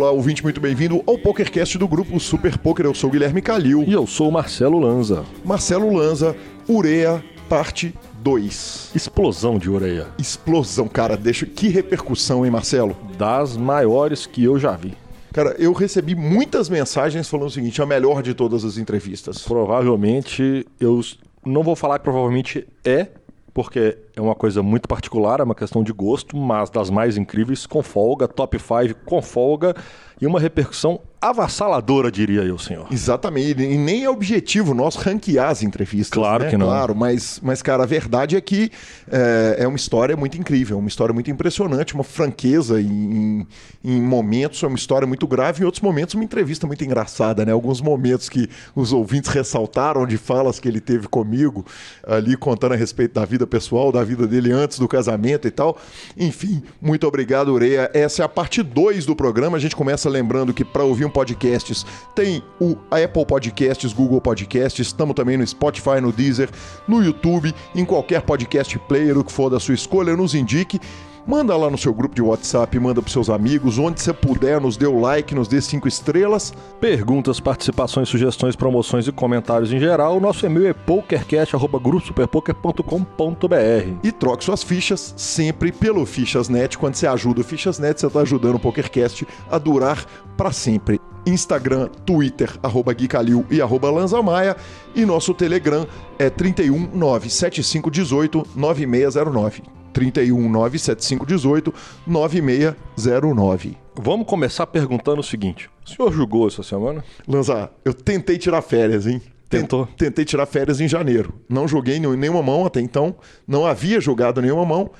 Olá, ouvinte, muito bem-vindo ao PokerCast do grupo Super Poker. Eu sou o Guilherme Calil. E eu sou o Marcelo Lanza. Marcelo Lanza, Ureia, parte 2. Explosão de ureia. Explosão, cara. Deixa que repercussão, hein, Marcelo? Das maiores que eu já vi. Cara, eu recebi muitas mensagens falando o seguinte: a melhor de todas as entrevistas. Provavelmente, eu não vou falar que provavelmente é, porque é uma coisa muito particular, é uma questão de gosto, mas das mais incríveis, com folga, top 5 com folga e uma repercussão avassaladora, diria eu, senhor. Exatamente, e nem é objetivo nosso ranquear as entrevistas. Claro né? que não. Claro, mas, mas, cara, a verdade é que é, é uma história muito incrível, uma história muito impressionante, uma franqueza em, em momentos, é uma história muito grave, em outros momentos, uma entrevista muito engraçada, né? Alguns momentos que os ouvintes ressaltaram de falas que ele teve comigo, ali contando a respeito da vida pessoal, da vida dele antes do casamento e tal. Enfim, muito obrigado, Ureia. Essa é a parte 2 do programa. A gente começa lembrando que para ouvir um podcasts tem o Apple Podcasts, Google Podcasts, estamos também no Spotify, no Deezer, no YouTube, em qualquer podcast player, o que for da sua escolha, nos indique. Manda lá no seu grupo de WhatsApp, manda pros seus amigos, onde você puder, nos dê o like, nos dê cinco estrelas. Perguntas, participações, sugestões, promoções e comentários em geral. O nosso e-mail é pokercast.gruposuperpoker.com.br E troque suas fichas sempre pelo Fichasnet. Quando você ajuda o Fichasnet, você está ajudando o PokerCast a durar para sempre. Instagram, Twitter, arroba Gui Calil e arroba. E nosso Telegram é 31 97518 9609. 31 97518 9609. Vamos começar perguntando o seguinte: o senhor julgou essa semana? Lanza, eu tentei tirar férias, hein? Tentou? Tentei tirar férias em janeiro. Não joguei nenhuma mão até então. Não havia jogado nenhuma mão.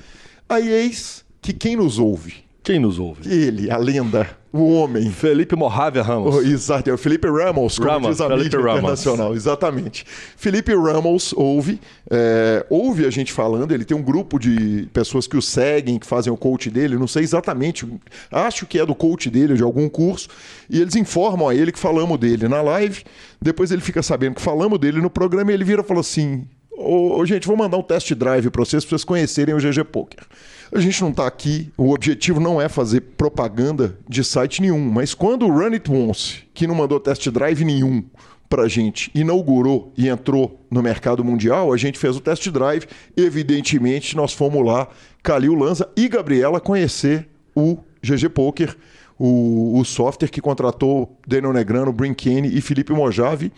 Aí eis que quem nos ouve? Quem nos ouve? Ele, a lenda, o homem. Felipe Morravia Ramos. Oh, exato, é o Felipe Ramos, como Ramos, diz a Felipe mídia Ramos. internacional. Exatamente. Felipe Ramos ouve, é, ouve a gente falando, ele tem um grupo de pessoas que o seguem, que fazem o coach dele, não sei exatamente, acho que é do coach dele, de algum curso, e eles informam a ele que falamos dele na live, depois ele fica sabendo que falamos dele no programa e ele vira e fala assim... Ô, ô, gente, vou mandar um test drive para vocês, para vocês conhecerem o GG Poker. A gente não está aqui, o objetivo não é fazer propaganda de site nenhum, mas quando o Run It Once, que não mandou test drive nenhum pra gente, inaugurou e entrou no mercado mundial, a gente fez o test drive. Evidentemente, nós fomos lá, Calil Lanza e Gabriela conhecer o GG Poker, o, o software que contratou Daniel Negrano, Brinkane e Felipe Mojave.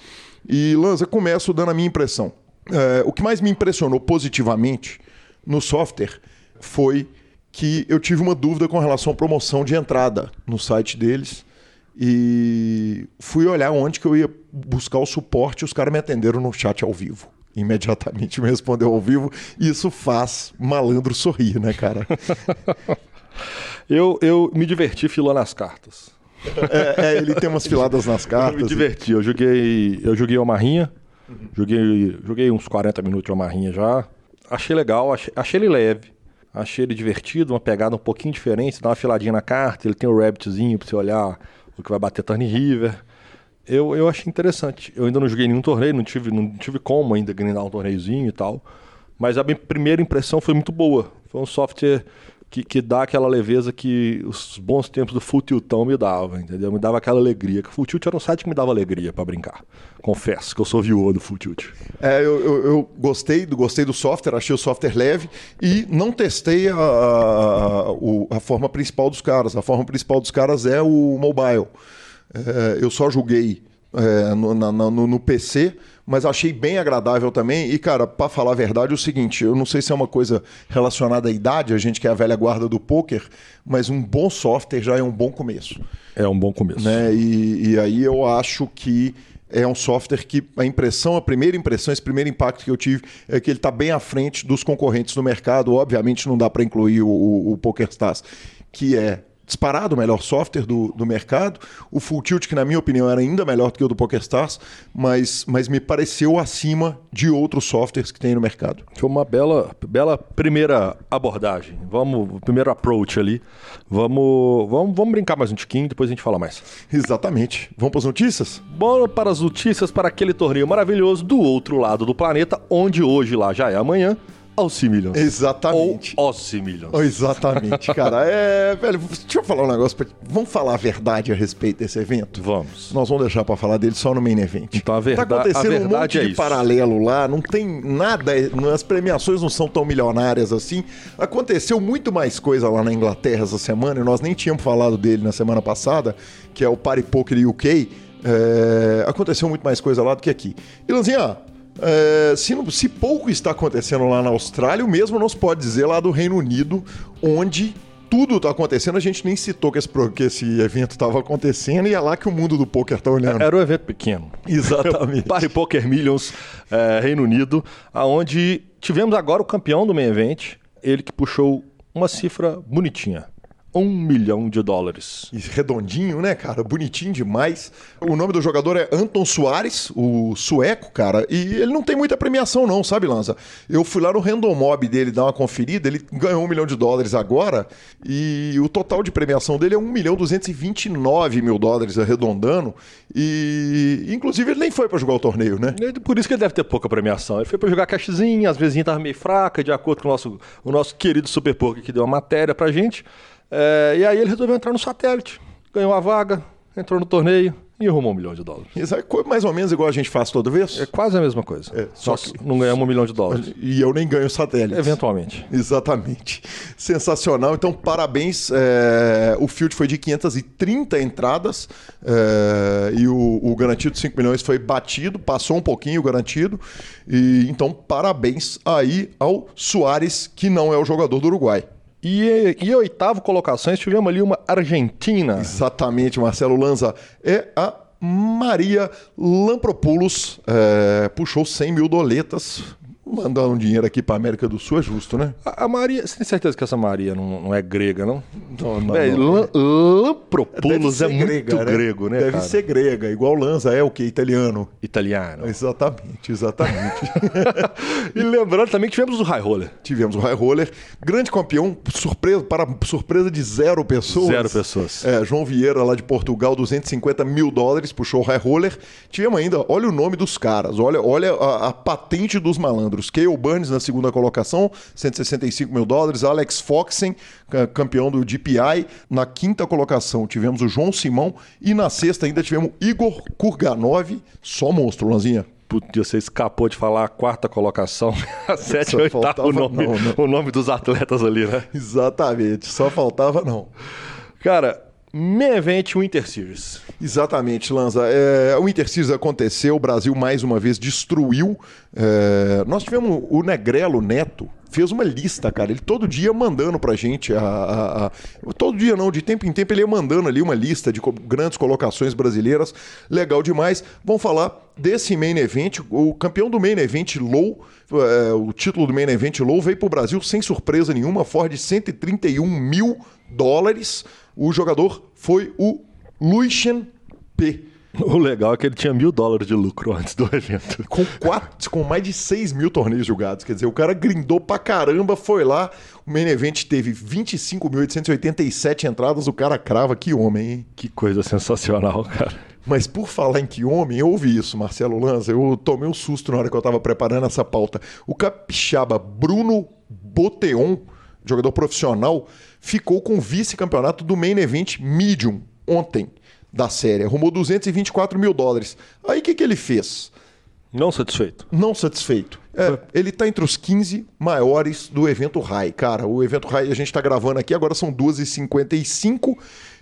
E Lanza, começo dando a minha impressão. É, o que mais me impressionou positivamente no software foi que eu tive uma dúvida com relação à promoção de entrada no site deles e fui olhar onde que eu ia buscar o suporte e os caras me atenderam no chat ao vivo. Imediatamente me respondeu ao vivo e isso faz malandro sorrir, né, cara? Eu, eu me diverti filando as cartas. É, é, ele tem umas filadas nas Eu cartas. me diverti. Eu joguei, eu joguei uma marrinha. Joguei, joguei uns 40 minutos de uma marrinha já. Achei legal, achei, achei ele leve. Achei ele divertido, uma pegada um pouquinho diferente. Dá uma filadinha na carta, ele tem o rabbitzinho pra você olhar o que vai bater turn river. Eu, eu achei interessante. Eu ainda não joguei nenhum torneio, não tive, não tive como ainda grindar um torneiozinho e tal. Mas a minha primeira impressão foi muito boa. Foi um software que, que dá aquela leveza que os bons tempos do Full Tiltão me davam, entendeu? Me dava aquela alegria. Que o Full Tilt era um site que me dava alegria pra brincar. Confesso que eu sou viúva do Full Tilt. É, eu, eu- eu gostei, do, gostei do software, achei o software leve e não testei a, a, o- a forma principal dos caras. A forma principal dos caras é o mobile. É, eu só joguei é, no, na- no- no PC, mas achei bem agradável também. E, cara, pra falar a verdade, é o seguinte: eu não sei se é uma coisa relacionada à idade, a gente que é a velha guarda do poker, mas um bom software já é um bom começo É um bom começo. né? E, e aí eu acho que é um software que a impressão, a primeira impressão, esse primeiro impacto que eu tive é que ele está bem à frente dos concorrentes do mercado. Obviamente não dá para incluir o, o, o PokerStars, que é disparado o melhor software do, do mercado. O Full Tilt, que na minha opinião era ainda melhor do que o do PokerStars, mas, mas me pareceu acima de outros softwares que tem no mercado. Foi uma bela, bela primeira abordagem. Vamos, primeiro approach ali. Vamos, vamos, vamos brincar mais um tiquinho, depois a gente fala mais. Exatamente. Vamos para as notícias? Bora para as notícias para aquele torneio maravilhoso do outro lado do planeta, onde hoje lá já é amanhã. Millions. Exatamente. Ou Millions. Exatamente, cara. É, velho, deixa eu falar um negócio pra. Vamos falar a verdade a respeito desse evento? Vamos. Nós vamos deixar pra falar dele só no main event. Então a verda- tá acontecendo a um verdade monte é de isso. paralelo lá, não tem nada, as premiações não são tão milionárias assim. Aconteceu muito mais coisa lá na Inglaterra essa semana, e nós nem tínhamos falado dele na semana passada, que é o Party Poker UK. É, aconteceu muito mais coisa lá do que aqui. E Lanzinha, é, se, se pouco está acontecendo lá na Austrália, o mesmo não se pode dizer lá do Reino Unido, onde tudo está acontecendo. A gente nem citou que esse, que esse evento estava acontecendo e é lá que o mundo do poker está olhando. Era um evento pequeno. Exatamente. Party Poker Millions, eh, Reino Unido, aonde tivemos agora o campeão do main event, ele que puxou uma cifra bonitinha. Um milhão de dólares. E redondinho, né, cara? Bonitinho demais. O nome do jogador é Anton Soares, o sueco, cara. E ele não tem muita premiação, não, sabe, Lanza? Eu fui lá no Random Mob dele dar uma conferida. Ele ganhou um milhão de dólares agora. E o total de premiação dele é 1 milhão 229 mil dólares, arredondando. E, inclusive, ele nem foi pra jogar o torneio, né? Por isso que ele deve ter pouca premiação. Ele foi pra jogar cashzinho, às vezes tava meio fraca, de acordo com o nosso, o nosso querido Super Poker que deu uma matéria pra gente. Eh, e aí ele resolveu entrar no satélite, ganhou a vaga, entrou no torneio e arrumou um milhão de dólares. Isso é mais ou menos igual a gente faz toda vez. É quase a mesma coisa. É, só só que não ganhamos um milhão de dólares. E eu nem ganho satélite. Eventualmente. Exatamente. Sensacional. Então, parabéns. É, O field foi de 530 entradas é, e o, o garantido de 5 milhões foi batido, passou um pouquinho o garantido. E então, parabéns aí ao Soares, que não é o jogador do Uruguai. E, e oitavo colocações, tivemos ali uma Argentina. Exatamente, Marcelo Lanza. É a Maria Lampropoulos. é, puxou 100 mil doletas. Mandar um dinheiro aqui para América do Sul é justo, né? A, a Maria, você tem certeza que essa Maria não, não é grega, não? Não, não, Véi, não. É muito grega, grego, né, Deve cara? ser grega, igual Lanza é o que? Italiano. Italiano. Exatamente, exatamente. e lembrando também que tivemos o High Roller. Tivemos o High Roller, grande campeão, surpresa, para surpresa de zero pessoas. Zero pessoas. É, João Vieira, lá de Portugal, 250 mil dólares, puxou o High Roller. Tivemos ainda, olha o nome dos caras, olha, olha a, a patente dos malandros. Cale Burns na segunda colocação, 165 mil dólares. Alex Foxen, ca- campeão do DPI, na quinta colocação. Tivemos o João Simão e na sexta ainda tivemos Igor Kurganov, só monstro, Lanzinha. Putz, você escapou de falar a quarta colocação. A sétima oitava, o nome, não, né? o nome dos atletas ali, né? Exatamente, só faltava não. Cara, main event Winter Series. Exatamente, Lanza. É, o Intercis aconteceu, o Brasil mais uma vez destruiu. É, nós tivemos o Negrelo Neto, fez uma lista, cara. Ele todo dia mandando pra gente. A, a- a- todo dia não, de tempo em tempo ele ia mandando ali uma lista de co- grandes colocações brasileiras. Legal demais. Vamos falar desse main event. O campeão do main event Low, é, o título do main event Low veio pro Brasil sem surpresa nenhuma, Ford 131 mil dólares. O jogador foi o Lucian P. O legal é que ele tinha mil dólares de lucro antes do evento. Com, quatro, com mais de 6 mil torneios jogados. Quer dizer, o cara grindou pra caramba, foi lá. O main event teve 25.887 entradas. O cara crava. Que homem, hein? Que coisa sensacional, cara. Mas por falar em que homem, eu ouvi isso, Marcelo Lanza. Eu tomei um susto na hora que eu tava preparando essa pauta. O capixaba Bruno Boteon, jogador profissional, ficou com o vice-campeonato do main event Medium ontem da série. Arrumou 224 mil dólares. Aí o que, que ele fez? Não satisfeito. não satisfeito. É, ele tá entre os 15 maiores do evento High. Cara, o evento High a gente tá gravando aqui, agora são 2h55.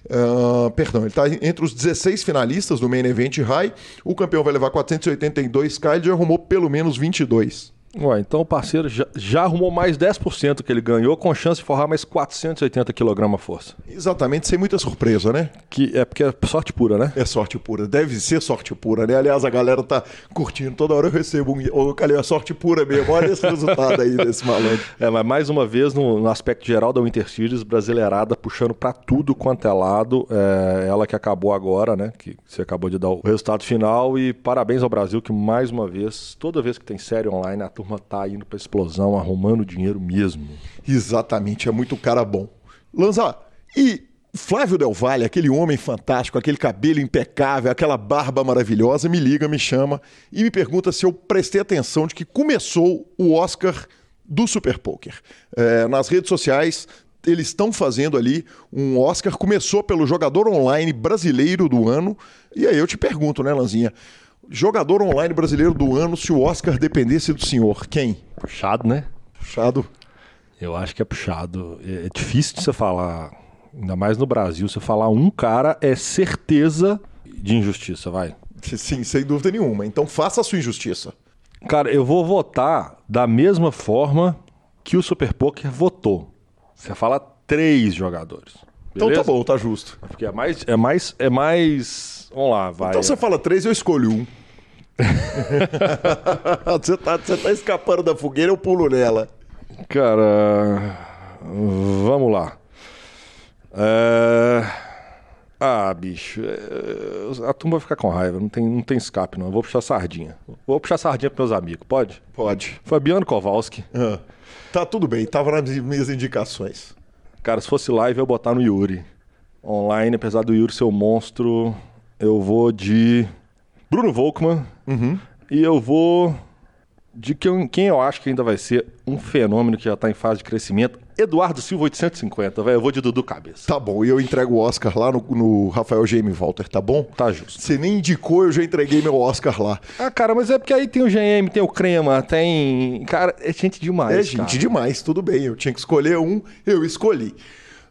Ah, perdão, ele tá entre os 16 finalistas do Main Event High. O campeão vai levar 482 k ele já arrumou pelo menos 22. Ué, então o parceiro já, já arrumou mais 10% que ele ganhou, com chance de forrar mais 480 kg a força. Exatamente, sem muita surpresa, né? Que é porque é sorte pura, né? É sorte pura, deve ser sorte pura, né? Aliás, a galera tá curtindo, toda hora eu recebo um. Ô, Calil, é sorte pura mesmo. Olha esse resultado aí desse malandro. É, mas mais uma vez, no, no aspecto geral da Winter Series, brasileirada puxando pra tudo quanto é lado. É, ela que acabou agora, né? Que você acabou de dar o resultado final. E parabéns ao Brasil, que mais uma vez, toda vez que tem série online, a turma tá indo pra explosão, arrumando dinheiro mesmo. Exatamente, é muito cara bom. Lanza, e Flávio Del Valle, aquele homem fantástico, aquele cabelo impecável, aquela barba maravilhosa, me liga, me chama e me pergunta se eu prestei atenção de que começou o Oscar do Super Poker. É, nas redes sociais, eles estão fazendo ali um Oscar. Começou pelo jogador online brasileiro do ano. E aí eu te pergunto, né, Lanzinha? Jogador online brasileiro do ano, se o Oscar dependesse do senhor, quem? Puxado, né? Puxado. Eu acho que é puxado. É difícil de você falar, ainda mais no Brasil, você falar um cara é certeza de injustiça, vai. Sim, sem dúvida nenhuma. Então faça a sua injustiça. Cara, eu vou votar da mesma forma que o Super Poker votou. Você fala três jogadores. Então tá bom, tá justo. Porque é mais. É mais. É mais. Vamos lá, vai. Então você fala três, eu escolho um. você, tá, você tá escapando da fogueira, eu pulo nela. Cara. Vamos lá. É... Ah, bicho. é, A turma vai ficar com raiva. Não tem, não tem escape, não. Eu vou puxar sardinha. Vou puxar sardinha pros meus amigos, pode? Pode. Fabiano Kowalski. Ah, tá tudo bem, tava nas minhas indicações. Cara, se fosse live, eu ia botar no Yuri. Online, apesar do Yuri ser um monstro, eu vou de Bruno Volkman. E eu vou de quem, quem eu acho que ainda vai ser um fenômeno que já tá em fase de crescimento. Eduardo Silva 850, velho. Eu vou de Dudu Cabeça. Tá bom, e eu entrego o Oscar lá no, no Rafael Jaime Walter, tá bom? Tá justo. Você nem indicou, eu já entreguei meu Oscar lá. Ah, cara, mas é porque aí tem o GM, tem o Crema, tem. Cara, é gente demais. É gente cara. demais, tudo bem. Eu tinha que escolher um, eu escolhi.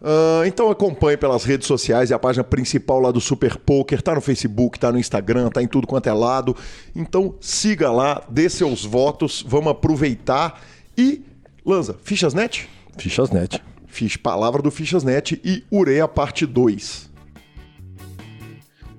Ah, então acompanhe pelas redes sociais e a página principal lá do Super Poker. Tá no Facebook, tá no Instagram, tá em tudo quanto é lado. Então siga lá, dê seus votos, vamos aproveitar. E, Lanza, Fichasnet? Fichasnet. Fiz Palavra do Fichasnet e Ureia Parte 2.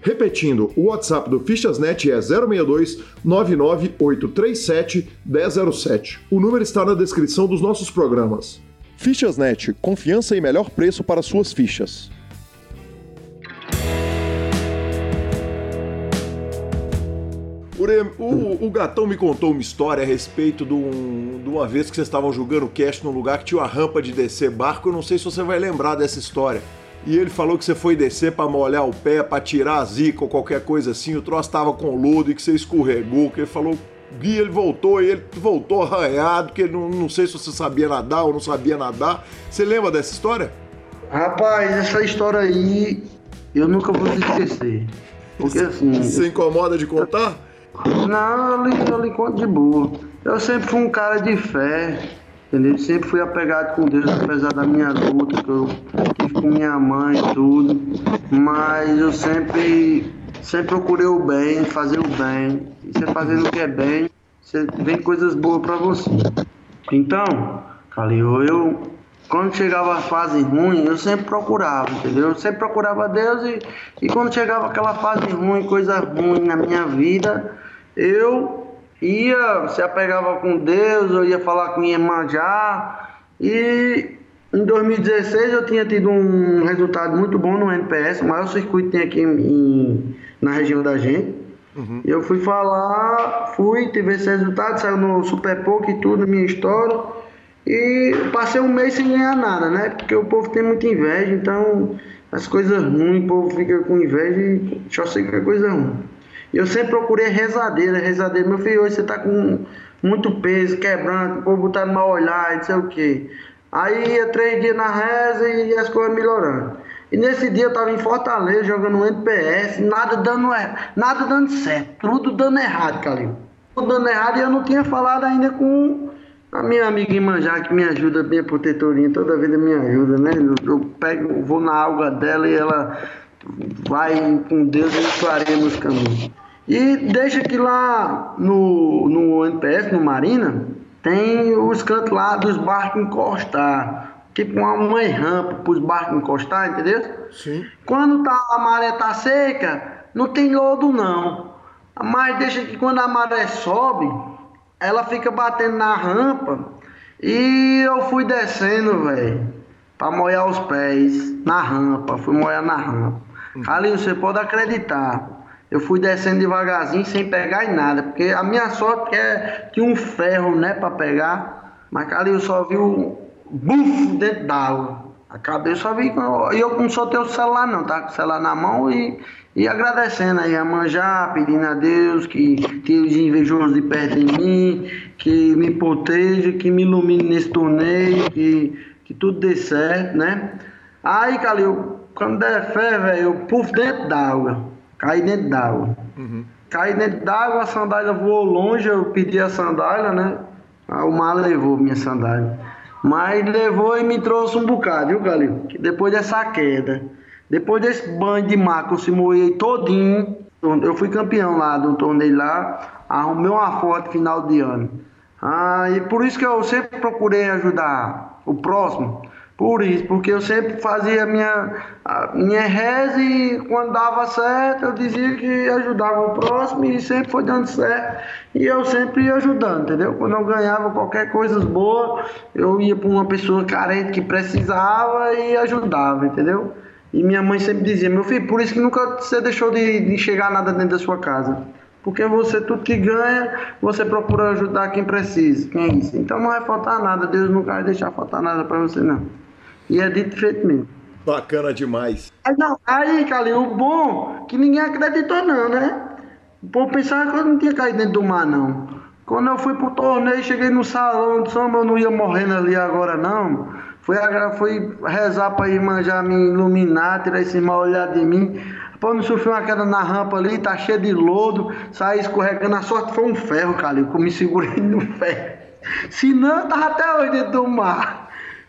Repetindo, o WhatsApp do Fichasnet é 062 99837 1007. O número está na descrição dos nossos programas. Fichasnet, confiança e melhor preço para suas fichas. Ure, o, o Gatão me contou uma história a respeito de, um- de uma vez que vocês estavam jogando cast num lugar que tinha uma rampa de descer barco. Eu não sei se você vai lembrar dessa história. E ele falou que você foi descer pra molhar o pé, pra tirar a zica ou qualquer coisa assim. O troço tava com lodo e que você escorregou. Que ele falou. Gui, ele voltou e ele voltou arranhado, que ele não, não sei se você sabia nadar ou não sabia nadar. Você lembra dessa história? Rapaz, essa história aí eu nunca vou esquecer. Porque assim, Você incomoda de contar? não, eu lhe, eu lhe conto de boa. Eu sempre fui um cara de fé, entendeu? Sempre fui apegado com Deus, apesar da minha luta, que eu tive com minha mãe e tudo. Mas eu sempre, sempre procurei o bem, fazer o bem. E você fazendo o que é bem, você vem coisas boas pra você. Então, Calil, eu quando chegava a fase ruim, eu sempre procurava, entendeu? Eu sempre procurava Deus e, e quando chegava aquela fase ruim, coisa ruim na minha vida, eu ia, se apegava com Deus, eu ia falar com Iemanjá e em 2016 eu tinha tido um resultado muito bom no NPS, o maior circuito que tem aqui em- em- na região da gente. E Eu fui falar, fui, tive esse resultado, saiu no Super e tudo, minha história. E passei um mês sem ganhar nada, né? Porque o povo tem muita inveja, então as coisas ruins, o povo fica com inveja e só sei que é coisa ruim. Eu sempre procurei rezadeira, rezadeira. Meu filho, hoje você tá com muito peso, quebrando, o povo botar mal olhar e não sei o quê. Aí ia três dias na reza e as coisas melhorando. E nesse dia eu tava em Fortaleza jogando um NPS, nada dando, er- nada dando certo, tudo dando errado, Calil. Tudo dando errado e eu não tinha falado ainda com a minha amiga Imanjá, que me ajuda, minha protetorinha, toda vida me ajuda, né? Eu, eu pego, vou na alga dela e ela vai com Deus e clareia meus caminhos. E deixa que lá no, no NPS, no Marina, tem os cantos lá dos barcos encostar. Tipo uma, uma rampa para os barcos encostar, entendeu? Sim. Quando tá, a maré tá seca, não tem lodo não. Mas deixa que quando a maré sobe, ela fica batendo na rampa E eu fui descendo, velho, pra molhar os pés na rampa. Fui molhar na rampa. Ali você pode acreditar. Eu fui descendo devagarzinho sem pegar em nada, porque a minha sorte é tinha um ferro, né, para pegar, mas ali eu só vi o buf dentro d'água. A só vi e eu não soltei o celular não, tá com o celular na mão e, e agradecendo aí a manjar, pedindo a Deus que tire os invejosos de perto de mim, que me proteja, que me ilumine nesse torneio, que, que tudo dê certo, né? Aí, Calil, quando der fé, velho, eu puf dentro d'água. Caí dentro d'água. Uhum. Caí dentro d'água, a sandália voou longe, eu pedi a sandália, né? O mar levou minha sandália. Mas levou e me trouxe um bocado, viu, Galil? Depois dessa queda, depois desse banho de mar que eu se moei todinho, eu fui campeão lá do torneio lá, arrumei uma foto final de ano. Ah, e por isso que eu sempre procurei ajudar o próximo. Por isso, porque eu sempre fazia minha, minha reza e quando dava certo eu dizia que ajudava o próximo e sempre foi dando certo. E eu sempre ia ajudando, entendeu? Quando eu ganhava qualquer coisa boa, eu ia para uma pessoa carente que precisava e ajudava, entendeu? E minha mãe sempre dizia, meu filho, por isso que nunca você deixou de, de chegar nada dentro da sua casa. Porque você, tudo que ganha, você procura ajudar quem precisa, quem é isso. Então não vai faltar nada, Deus nunca vai deixar faltar nada para você, não. E é dito feito mesmo. Bacana demais. Aí, não, aí, Calil, o bom que ninguém acreditou não, né? O povo pensava que eu não tinha caído dentro do mar, não. Quando eu fui pro torneio, cheguei no salão de samba, eu não ia morrendo ali agora, não. Fui, fui rezar pra ir manjar, me iluminar, tirar esse mal olhar de mim. Pô, não sofri uma queda na rampa ali, tá cheio de lodo, saí escorregando. A sorte foi um ferro, Calil, que eu me segurei no ferro. Senão, eu tava até hoje dentro do mar.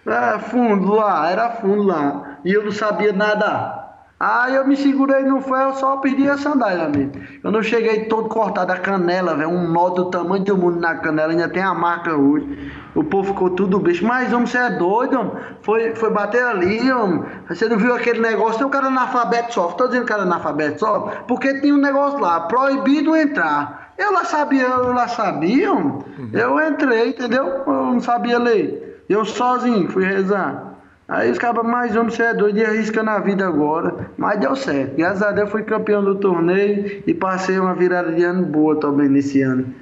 É, fundo lá, era fundo lá. E eu não sabia nada. Aí eu me segurei no ferro, só pedi a sandália amigo. Eu não cheguei todo cortado a canela, velho. Um nó do tamanho do mundo na canela, ainda tem a marca hoje. O povo ficou tudo bicho. Mas, homem, você é doido, homem. Foi, foi bater ali, homem. Você não viu aquele negócio? Tem um cara analfabeto só. Tô dizendo que era analfabeto só, porque tinha um negócio lá, proibido entrar. Eu lá sabia, eu lá sabia, homem. Uhum. Eu entrei, entendeu? Eu não sabia ler. Eu sozinho fui rezar. Aí os cabas, mais homem, você é doido e arrisca na vida agora. Mas deu certo. Graças a Deus fui campeão do torneio e passei uma virada de ano boa também nesse ano.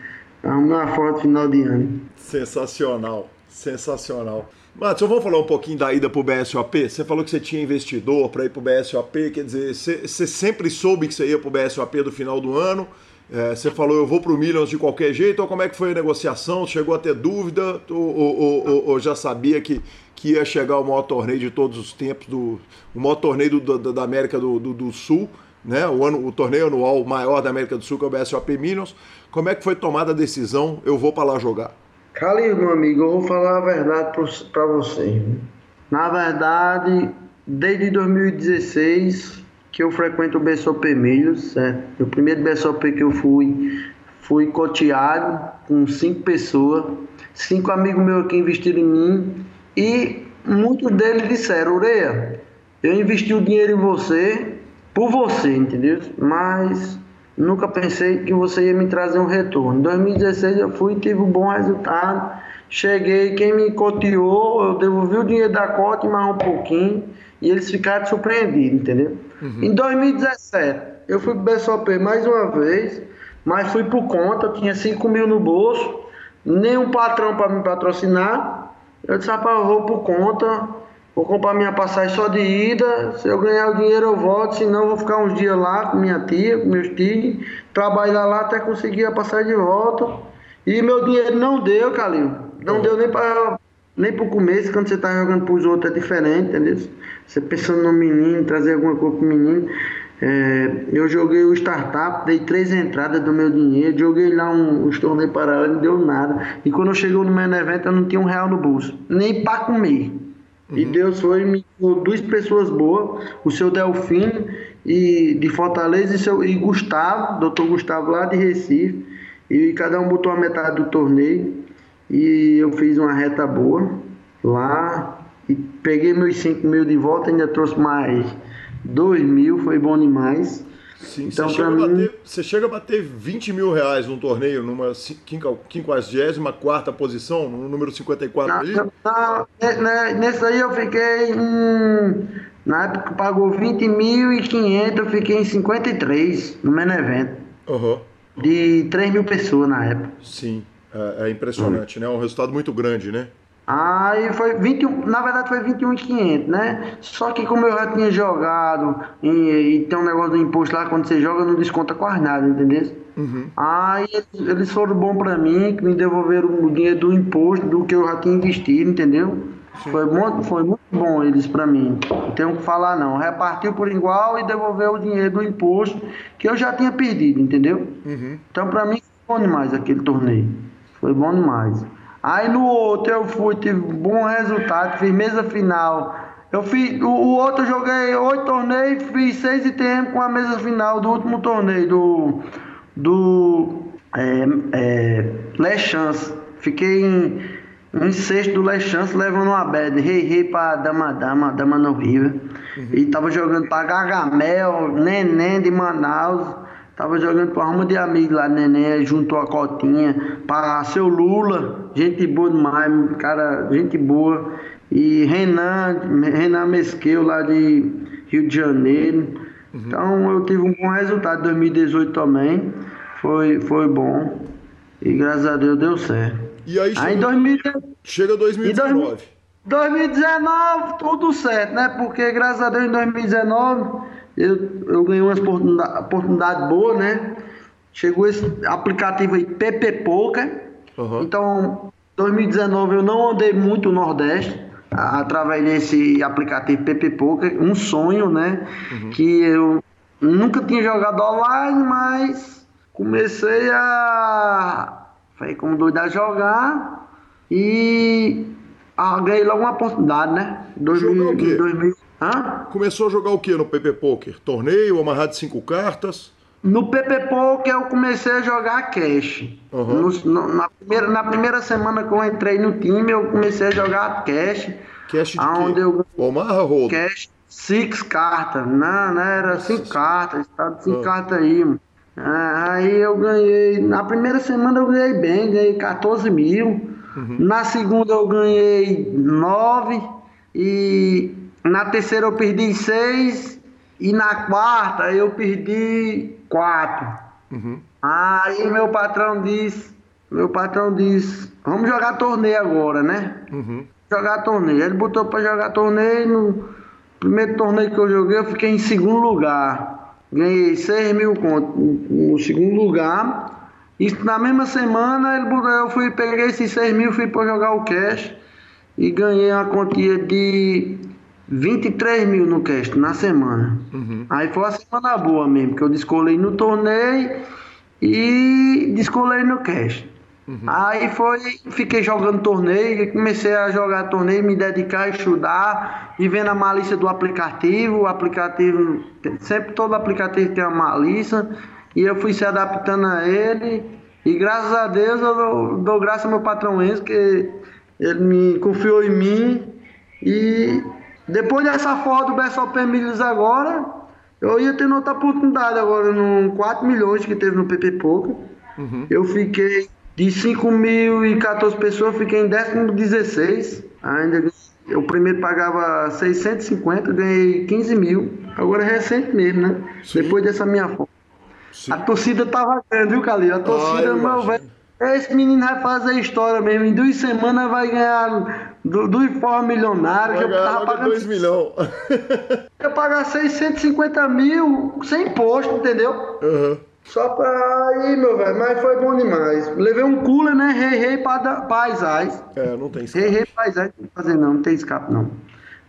Uma foto final de ano. Sensacional, sensacional. Matos, vamos falar um pouquinho da ida para o BSOP? Você falou que você tinha investidor para ir para o BSOP, quer dizer, você, você sempre soube que você ia para o BSOP do final do ano. É, você falou, eu vou para o Millions de qualquer jeito, ou como é que foi a negociação? Chegou a ter dúvida ou, ou, ou, ou já sabia que, que ia chegar o maior torneio de todos os tempos, do, o maior torneio do, do, da América do, do, Sul, né? o, ano, o torneio anual maior da América do Sul, que é o BSOP Millions. Como é que foi tomada a decisão, eu vou para lá jogar? Calil, meu amigo, eu vou falar a verdade para você. Na verdade, desde 2016 que eu frequento o BSOP Milhos, certo? O primeiro BSOP que eu fui, fui coteado com cinco pessoas, cinco amigos meus que investiram em mim e muitos deles disseram, Ureia, eu investi o dinheiro em você por você, entendeu? Mas nunca pensei que você ia me trazer um retorno. Em 2016 eu fui tive um bom resultado. Cheguei, quem me coteou, eu devolvi o dinheiro da cota e mais um pouquinho. E eles ficaram surpreendidos, entendeu? Uhum. Em 2017, eu fui pro BSOP mais uma vez, mas fui por conta, tinha 5 mil no bolso, nenhum patrão para me patrocinar. Eu disse, rapaz, eu vou por conta, vou comprar minha passagem só de ida, se eu ganhar o dinheiro eu volto, senão eu vou ficar uns dias lá com minha tia, com meus tios, trabalhar lá até conseguir a passagem de volta. E meu dinheiro não deu, Calil. Não uhum. deu nem para nem pro começo, quando você tá jogando pros outros é diferente, entendeu? Você pensando no menino, trazer alguma coisa pro menino. É, eu joguei o startup, dei três entradas do meu dinheiro, joguei lá um, um torneio para não deu nada. E quando eu cheguei no meu evento, eu não tinha um real no bolso, nem para comer. Uhum. E Deus foi me deu duas pessoas boas, o seu Delfino e de Fortaleza e, seu, e Gustavo, doutor Gustavo lá de Recife. E cada um botou a metade do torneio. E eu fiz uma reta boa lá e peguei meus 5 mil de volta, ainda trouxe mais 2 mil, foi bom demais. Sim, então, você, chega mim... bater, você chega a bater 20 mil reais num torneio, numa 54 posição, no número 54 não, ali? Não, nesse aí eu fiquei em, Na época pagou 20.500, eu fiquei em 53 no mesmo evento. Uhum. De 3 mil pessoas na época. Sim, é, é impressionante, né? É um resultado muito grande, né? Aí foi 21, na verdade foi 21,500, né? Só que como eu já tinha jogado e, e, tem um negócio do imposto lá, quando você joga não desconta quase nada, entendeu? Uhum. Aí eles foram bons pra mim, que me devolveram o dinheiro do imposto do que eu já tinha investido, entendeu? Foi muito, foi muito bom eles pra mim. Não tenho que falar não. Repartiu por igual e devolveu o dinheiro do imposto que eu já tinha perdido, entendeu? Uhum. Então pra mim foi bom demais aquele torneio. Foi bom demais. Aí no outro eu fui, tive um bom resultado, fiz mesa final. Eu fiz, o, o outro eu joguei oito torneios, fiz seis ITM com a mesa final do último torneio, do, do é, é, Le Chance. Fiquei em, em sexto do Le Chance, levando uma bad, rei rei pra Dama Dama, Dama no River. Uhum. E tava jogando pra Gargamel, Neném de Manaus. Tava jogando com uma de amigos lá, neném, juntou a cotinha. Para seu Lula, gente boa demais, cara, gente boa. E Renan, Renan Mesqueu lá de Rio de Janeiro. Uhum. Então eu tive um bom resultado em 2018 também. Foi, foi bom. E graças a Deus deu certo. E aí, chega, aí 2000, chega 2019. 2019, tudo certo, né? Porque graças a Deus em 2019 eu, eu ganhei uma oportunidade, oportunidade boa, né? Chegou esse aplicativo aí, PP Poker. Uhum. Então, 2019 eu não andei muito no Nordeste através desse aplicativo PP Poker, um sonho, né? Uhum. Que eu nunca tinha jogado online, mas comecei a foi como doido a jogar e ah, ganhei logo uma oportunidade, né? 2000, 2000, Hã? Começou a jogar o que no PP Poker? Torneio, amarrado de cinco cartas? No PP Poker eu comecei a jogar cash. Uhum. No, no, na, primeira, na primeira semana que eu entrei no time, eu comecei a jogar cash. Cash de onde eu Omarra ou Cash, six cartas. Não, não, era cinco cartas. Tá de cinco uhum. cartas aí, mano. Ah, aí eu ganhei. Na primeira semana eu ganhei bem, ganhei 14 mil. Uhum. Na segunda eu ganhei 9. E na terceira eu perdi seis. E na quarta eu perdi quatro. Uhum. Aí meu patrão disse, meu patrão disse, vamos jogar torneio agora, né? Uhum. Jogar torneio. Ele botou para jogar torneio. No primeiro torneio que eu joguei, eu fiquei em segundo lugar. Ganhei 6 mil contos no segundo lugar. Isso na mesma semana ele botou, eu fui, peguei esses 6 mil, fui para jogar o cash e ganhei uma quantia de 23 mil no cast na semana. Uhum. Aí foi uma semana boa mesmo, que eu descolei no torneio e descolei no cast. Uhum. Aí foi, fiquei jogando torneio, comecei a jogar torneio, me dedicar a estudar e vendo a malícia do aplicativo. O aplicativo, sempre todo aplicativo tem uma malícia, e eu fui se adaptando a ele. E graças a Deus eu dou, dou graças ao meu patrão Enzo, que ele me confiou em mim e depois dessa foto do BSOP Milhos agora, eu ia ter outra oportunidade agora no 4 milhões que teve no PP Poker. Uhum. Eu fiquei de 5.014 pessoas, fiquei em 16. Ainda o primeiro pagava 650, ganhei 15 mil. Agora é recente mesmo, né? Sim. Depois dessa minha foto. Sim. A torcida tava grande, viu, Calil? A torcida, Ai, meu velho. Esse menino vai fazer história mesmo. Em duas semanas vai ganhar do, do informe milionário. Vai que eu tava pagando 2 milhões. eu pagar 650 mil sem imposto, entendeu? Uhum. Só pra ir, meu velho. Mas foi bom demais. Levei um cooler, né? Rei, rei, paisais. É, não tem escape. Rei, rei, paisais. Não fazer não, não tem escape não.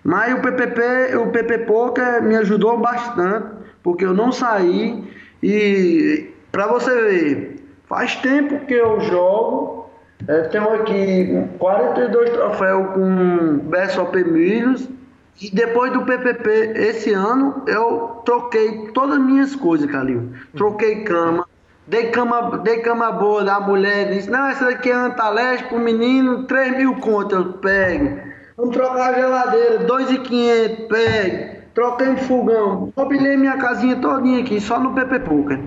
Mas o PPP, o PP Poker me ajudou bastante, porque eu não saí e pra você ver, Faz tempo que eu jogo. É, tenho aqui 42 troféus com BSOP Milhos. E depois do PPP, esse ano, eu troquei todas as minhas coisas, Calil. Troquei cama. Dei cama, dei cama boa da mulher. Disse, não, essa daqui é antaleste pro menino, 3 mil contas eu pego. Vamos trocar a geladeira, 2,500, pegue. troquei um fogão, mobilei minha casinha todinha aqui, só no PP Poker.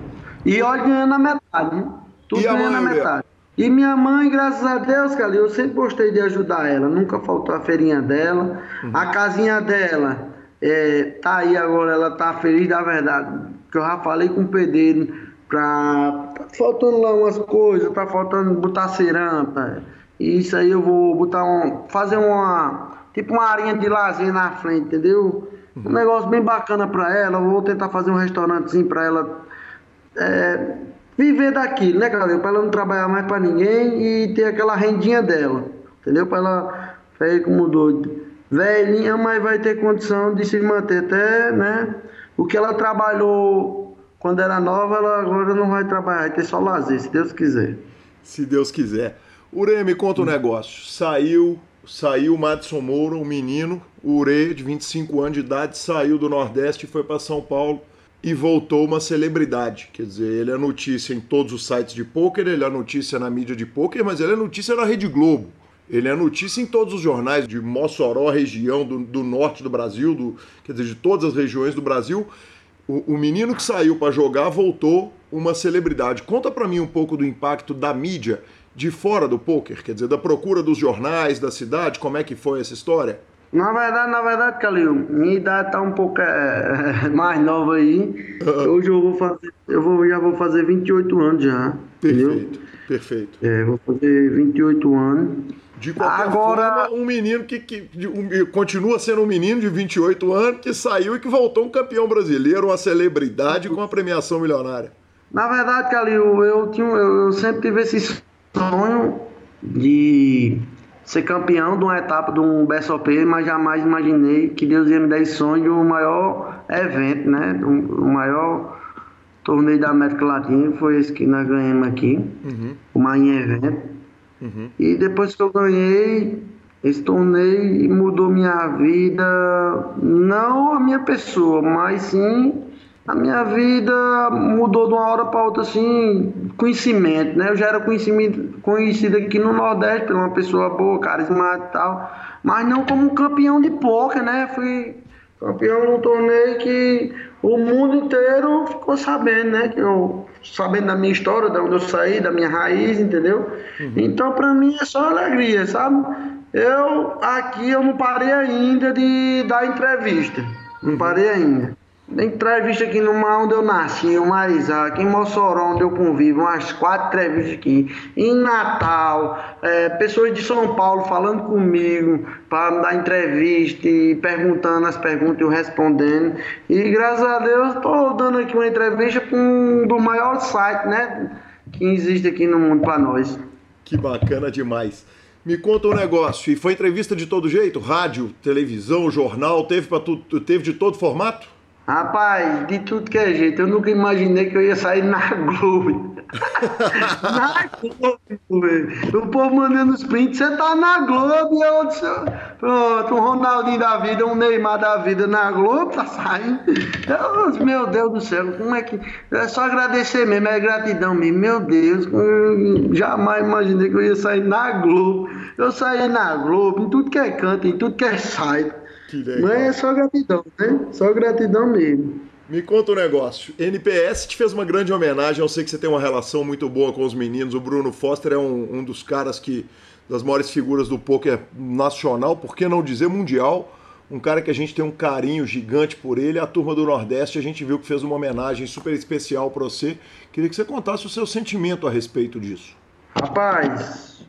E olha, ganhando a metade, né? Tudo E ganhando a metade. E minha mãe, graças a Deus, cara, eu sempre gostei de ajudar ela. Nunca faltou a feirinha dela. A casinha dela, é, tá aí agora, ela tá feliz da verdade. Que eu já falei com o pedreiro pra. Tá faltando lá umas coisas, tá faltando botar cerâmica. E isso aí eu vou botar um. fazer uma. Tipo uma arinha de lazer na frente, entendeu? Um negócio bem bacana pra ela. Eu vou tentar fazer um restaurantezinho pra ela é, viver daquilo, né, cara? Pra ela não trabalhar mais pra ninguém e ter aquela rendinha dela, entendeu? Pra ela sair como doido. Velhinha, mas vai ter condição de se manter até, né? O que ela trabalhou quando era nova, ela agora não vai trabalhar, vai ter só lazer, se Deus quiser. Se Deus quiser. Ure, me conta um negócio. Saiu, saiu o Madison Moura, um menino, o Ure, de 25 anos de idade, saiu do Nordeste e foi para São Paulo e voltou uma celebridade. Quer dizer, ele é notícia em todos os sites de pôquer, ele é notícia na mídia de pôquer, mas ele é notícia na Rede Globo. Ele é notícia em todos os jornais de Mossoró, região do, do norte do Brasil, do, quer dizer, de todas as regiões do Brasil. O, o menino que saiu para jogar voltou uma celebridade. Conta para mim um pouco do impacto da mídia de fora do pôquer, quer dizer, da procura dos jornais, da cidade, como é que foi essa história? Na verdade, na verdade, Calil, minha idade tá um pouco é, mais nova aí. Hoje eu vou fazer, eu vou, já vou fazer 28 anos já. Entendeu? Perfeito, perfeito. É, vou fazer 28 anos. De qualquer Agora- forma, um menino que, que um- continua sendo um menino de 28 anos que saiu e que voltou um campeão brasileiro, uma celebridade com uma premiação milionária. Na verdade, Calil, eu, tinha, eu, eu sempre tive esse sonho de ser campeão de uma etapa de um BSOP, mas jamais imaginei que Deus ia me dar esse sonho de um maior evento, né? O maior torneio da América Latina, foi esse que nós ganhamos aqui, o Marinha Evento. E depois que eu ganhei esse torneio, mudou minha vida, não a minha pessoa, mas sim a minha vida mudou de uma hora para outra, assim, conhecimento, né? Eu já era conhecimento, conhecido aqui no Nordeste por uma pessoa boa, carismática e tal, mas não como um campeão de poker, né? Fui campeão num torneio que o mundo inteiro ficou sabendo, né? Que eu sabendo da minha história, de onde eu saí, da minha raiz, entendeu? Então, para mim é só alegria, sabe? Eu aqui eu não parei ainda de dar entrevista, não parei ainda. Entrevista aqui numa onde eu nasci, em Marizá, aqui em Mossoró, onde eu convivo, umas quatro entrevistas aqui. Em Natal, é, pessoas de São Paulo falando comigo para dar entrevista e perguntando as perguntas e eu respondendo. E graças a Deus estou dando aqui uma entrevista com um dos maiores sites, né? Que existe aqui no mundo para nós. Que bacana demais. Me conta um negócio. E foi entrevista de todo jeito? Rádio, televisão, jornal, teve tudo, teve de todo formato? Rapaz, de tudo que é jeito, eu nunca imaginei que eu ia sair na Globo. na Globo, velho. O povo mandando os prints, você tá na Globo, eu disse, pronto, um Ronaldinho da vida, um Neymar da vida na Globo, tá saindo. Eu meu Deus do céu, como é que. É só agradecer mesmo, é gratidão mesmo. Meu Deus, eu jamais imaginei que eu ia sair na Globo. Eu saí na Globo, em tudo que é canto, em tudo que é site. Mas é só gratidão, né? Só gratidão mesmo. Me conta um negócio. NPS te fez uma grande homenagem. Eu sei que você tem uma relação muito boa com os meninos. O Bruno Foster é um, um dos caras que. das maiores figuras do poker nacional, por que não dizer mundial. Um cara que a gente tem um carinho gigante por ele. A turma do Nordeste, a gente viu que fez uma homenagem super especial para você. Queria que você contasse o seu sentimento a respeito disso. Rapaz,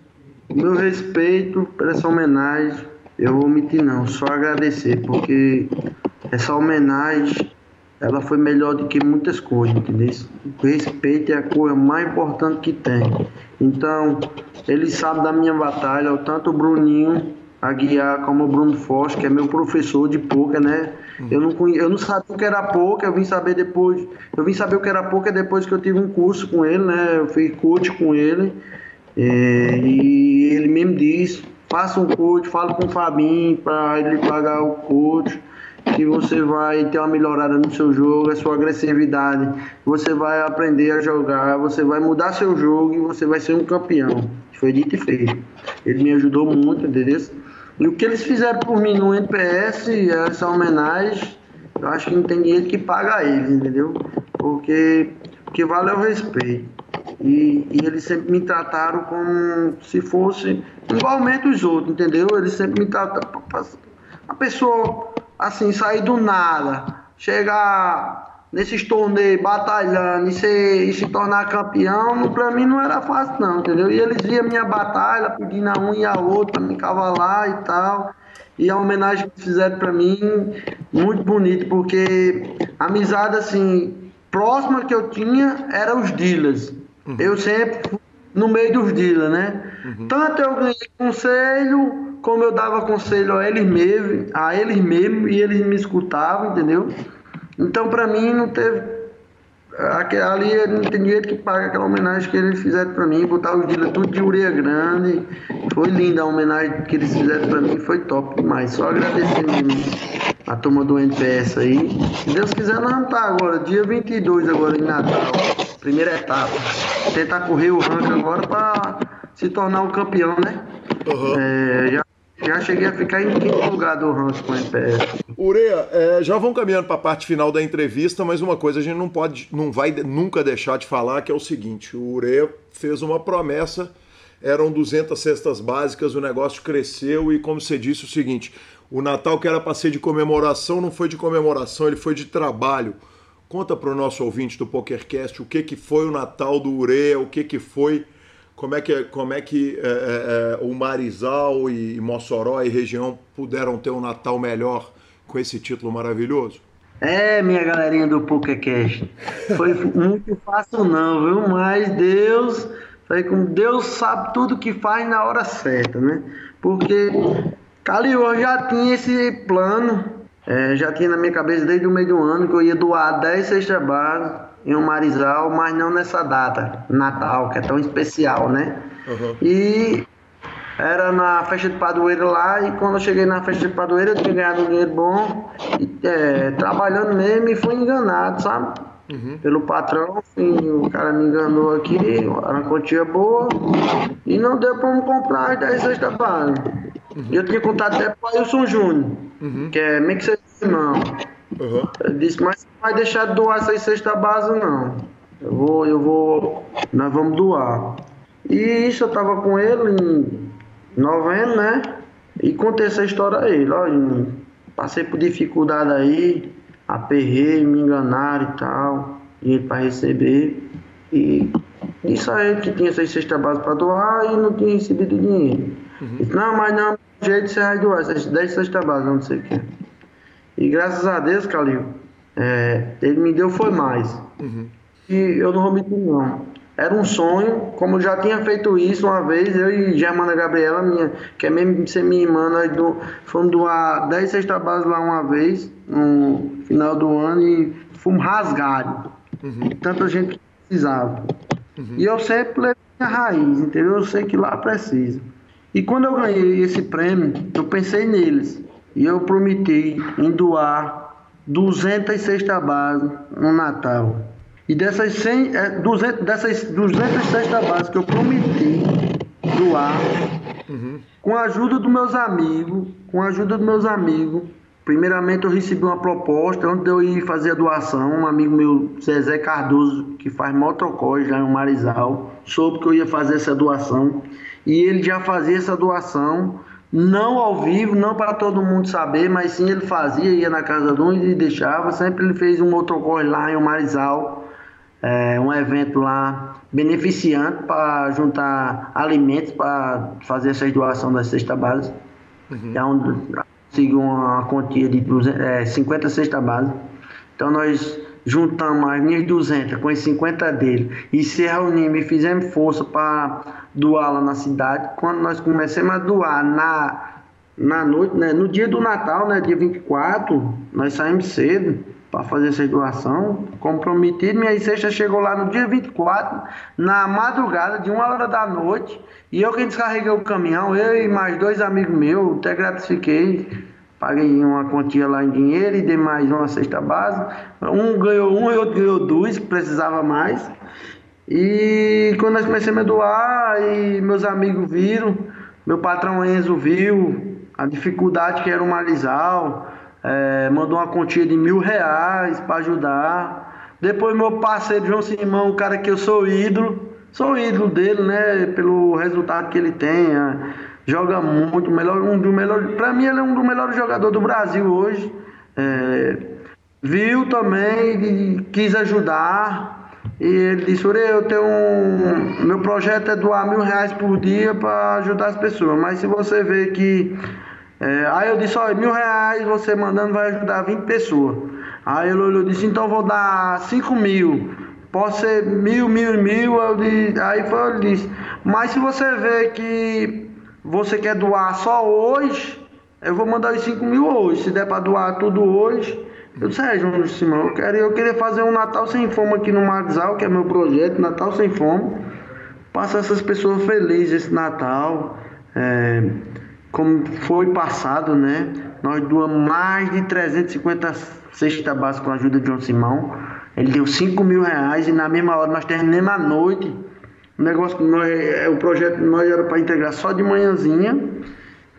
meu respeito por essa homenagem, eu vou omitir não, só agradecer, porque essa homenagem, ela foi melhor do que muitas coisas, entendeu? O respeito é a coisa mais importante que tem. Então, ele sabe da minha batalha, tanto o Bruninho Aguiar como o Bruno Foz, que é meu professor de poker, né? Eu não, conhe... eu não sabia o que era poker, eu vim saber depois. Eu vim saber o que era poker depois que eu tive um curso com ele, né? Eu fiz coach com ele. É, e ele mesmo disse, faça um coach, fala com o Fabinho para ele pagar o coach, que você vai ter uma melhorada no seu jogo, a sua agressividade, você vai aprender a jogar, você vai mudar seu jogo e você vai ser um campeão. Foi dito e feito. Ele me ajudou muito, entendeu? E o que eles fizeram por mim no NPS, essa homenagem, eu acho que não tem dinheiro que paga eles, entendeu? Porque o que vale é o respeito. E, e, eles sempre me trataram como se fosse igualmente os outros, entendeu? Eles sempre me trataram. A pessoa, assim, sair do nada, chegar nesses torneios batalhando e, ser, e se tornar campeão, pra mim não era fácil, não, entendeu? E eles viam minha batalha, pedindo a um e a outro me cavalar e tal. E a homenagem que fizeram para mim, muito bonito, porque a amizade, assim, próxima que eu tinha era os dealers. Uhum. Eu sempre fui no meio dos dealers, né? Uhum. Tanto eu ganhei conselho, como eu dava conselho a eles mesmos, a eles mesmos, e eles me escutavam, entendeu? Então, para mim, não teve ali não tem dinheiro que paga aquela homenagem que eles fizeram para mim, botar os dealers tudo de ureia grande. Foi linda a homenagem que eles fizeram para mim, foi top demais. Só agradecer mesmo a turma do NPS aí. Se Deus quiser, nós vamos estar tá agora, dia 22 agora em Natal, primeira etapa. Tentar correr o ranking agora para se tornar um campeão, né? Uhum. É, já já cheguei a ficar em quinto lugar do ranking com o MPS. Ureia, é, já vão caminhando para a parte final da entrevista, mas uma coisa a gente não pode, não vai nunca deixar de falar, que é o seguinte: o Ureia fez uma promessa, eram 200 cestas básicas, o negócio cresceu e, como você disse, o seguinte: o Natal que era para ser de comemoração não foi de comemoração, ele foi de trabalho. Conta para o nosso ouvinte do PokerCast o que, que foi o Natal do Ureia, o que, que foi como é que, como é que é, é, é, o Marizal e Mossoró e região puderam ter um Natal melhor com esse título maravilhoso? É, minha galerinha do PokerCast. Foi muito fácil não, viu? Mas Deus, Deus sabe tudo que faz na hora certa, né? Porque Calil, já tinha esse plano, é, já tinha na minha cabeça desde o meio do ano que eu ia doar 10 cestas básicas em um Marizal, mas não nessa data, Natal, que é tão especial, né? Uhum. E era na festa de padroeiro lá, e quando eu cheguei na festa de padroeiro, eu tinha ganhado um dinheiro bom, e, é, trabalhando mesmo, e fui enganado, sabe? Uhum. Pelo patrão, assim, o cara me enganou aqui, era uma quantia boa, e não deu pra me comprar as 10 cestas básicas. Uhum. Eu tinha contado até pro Wilson Júnior, uhum. que é meio que seu irmão. Uhum. Eu disse, mas não vai deixar de doar essa cesta base, não. Eu vou, eu vou, nós vamos doar. E isso eu tava com ele em novembro, né? E contei essa história a ele, ó, passei por dificuldade aí, aperrei, me enganaram e tal, dinheiro para receber. E disse a ele que tinha essa cesta base para doar e não tinha recebido dinheiro. Uhum. Não, mas não, jeito você vai doar, essas 10 cestas base, não sei o que. E graças a Deus, Calil, é, ele me deu foi mais. Uhum. E eu não vou mentir, não. Era um sonho, como eu já tinha feito isso uma vez, eu e Germana Gabriela, minha, que é mesmo ser minha irmã, nós do, fomos doar 10 cestas básicas lá uma vez, no final do ano, e fomos rasgados. Uhum. Tanta gente que precisava. Uhum. E eu sempre levei a raiz, entendeu? Eu sei que lá precisa. E quando eu ganhei esse prêmio, eu pensei neles. E eu prometi em doar 200 cestas básicas no Natal. E dessas, 100, 200, é, dessas 200 cestas básicas que eu prometi doar, uhum. com a ajuda dos meus amigos, com a ajuda dos meus amigos, primeiramente eu recebi uma proposta antes de eu ir fazer a doação, um amigo meu, Zezé Cardoso, que faz motocross lá em Marizal, soube que eu ia fazer essa doação, e ele já fazia essa doação não ao vivo, não para todo mundo saber, mas sim ele fazia, ia na casa de um e deixava. Sempre ele fez um motocross lá em Marizal, é, um evento lá beneficiante para juntar alimentos para fazer essa doação da cesta base. Uhum. Então, conseguiu uma quantia de 200, é, 50 cesta base. Então nós juntamos as minhas 200 com as 50 dele e se reunimos e fizemos força para doar lá na cidade. Quando nós começamos a doar na, na noite, né, no dia do Natal, né, dia 24, nós saímos cedo para fazer essa doação, comprometido. Minha sexta chegou lá no dia 24, na madrugada, de uma hora da noite, e eu quem descarreguei o caminhão, eu e mais dois amigos meus, até gratifiquei paguei uma quantia lá em dinheiro e dei mais uma cesta base. Um ganhou um e outro ganhou dois, que precisava mais. E quando nós começamos a doar, e meus amigos viram, meu patrão Enzo viu a dificuldade que era o Marizal, é, mandou uma quantia de mil reais para ajudar. Depois meu parceiro João Simão, um cara que eu sou ídolo, sou ídolo dele, né? Pelo resultado que ele tem. É, joga muito, melhor, um dos melhores. Para mim ele é um dos melhores jogadores do Brasil hoje. É, viu também, quis ajudar. E ele disse, Ure, eu tenho um. Meu projeto é doar mil reais por dia para ajudar as pessoas. Mas se você vê que é, aí eu disse, olha, mil reais você mandando vai ajudar 20 pessoas. Aí ele olhou e disse, então vou dar 5 mil. Pode ser mil, mil, mil. Disse, aí foi, eu disse, mas se você vê que você quer doar só hoje, eu vou mandar os 5 mil hoje. Se der para doar tudo hoje, eu disse, é, João Simão, eu, quero, eu queria fazer um Natal Sem Fome aqui no Maxal, que é meu projeto, Natal Sem Fome. Passar essas pessoas felizes esse Natal. É, como foi passado, né? Nós doamos mais de 350 cestas básicas com a ajuda de João Simão. Ele deu 5 mil reais e na mesma hora nós terminamos a noite. O negócio que nós, é, o projeto nós era para integrar só de manhãzinha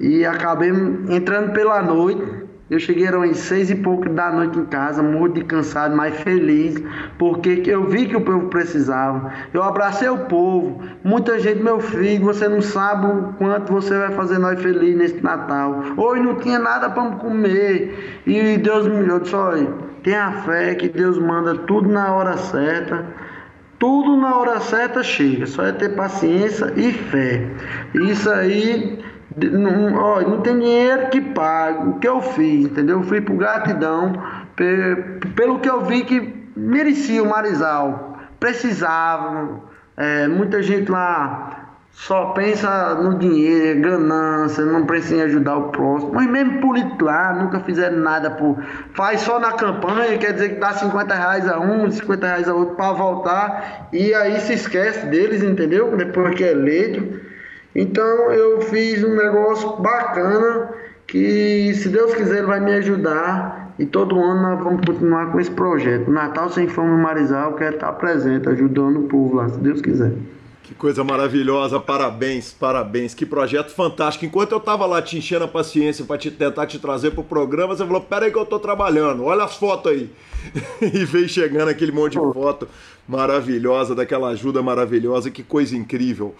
e acabei entrando pela noite. Eu cheguei eram às seis e pouco da noite em casa, muito de cansado, mas feliz, porque eu vi que o povo precisava. Eu abracei o povo. Muita gente, meu filho, você não sabe o quanto você vai fazer nós felizes nesse Natal. Hoje não tinha nada para comer. E Deus me olhou, disse, olha, tenha fé que Deus manda tudo na hora certa. Tudo na hora certa chega, só é ter paciência e fé. Isso aí não, ó, não tem dinheiro que pague o que eu fiz, entendeu? Eu fui por gratidão, pelo que eu vi que merecia o Marizal, precisava. É, muita gente lá só pensa no dinheiro, ganância, não pensa em ajudar o próximo. Mas mesmo político lá, nunca fizeram nada por. Faz só na campanha, quer dizer que dá 50 reais a um, 50 reais a outro para voltar. E aí se esquece deles, entendeu? Depois que é eleito. Então eu fiz um negócio bacana que, se Deus quiser, ele vai me ajudar. E todo ano nós vamos continuar com esse projeto. Natal Sem Fome Marizal, eu quero estar presente, ajudando o povo lá, se Deus quiser. Que coisa maravilhosa, parabéns, parabéns, que projeto fantástico. Enquanto eu estava lá te enchendo a paciência para te, tentar te trazer para o programa, você falou: Pera aí que eu estou trabalhando, olha as fotos aí. e veio chegando aquele monte de foto maravilhosa, daquela ajuda maravilhosa, que coisa incrível.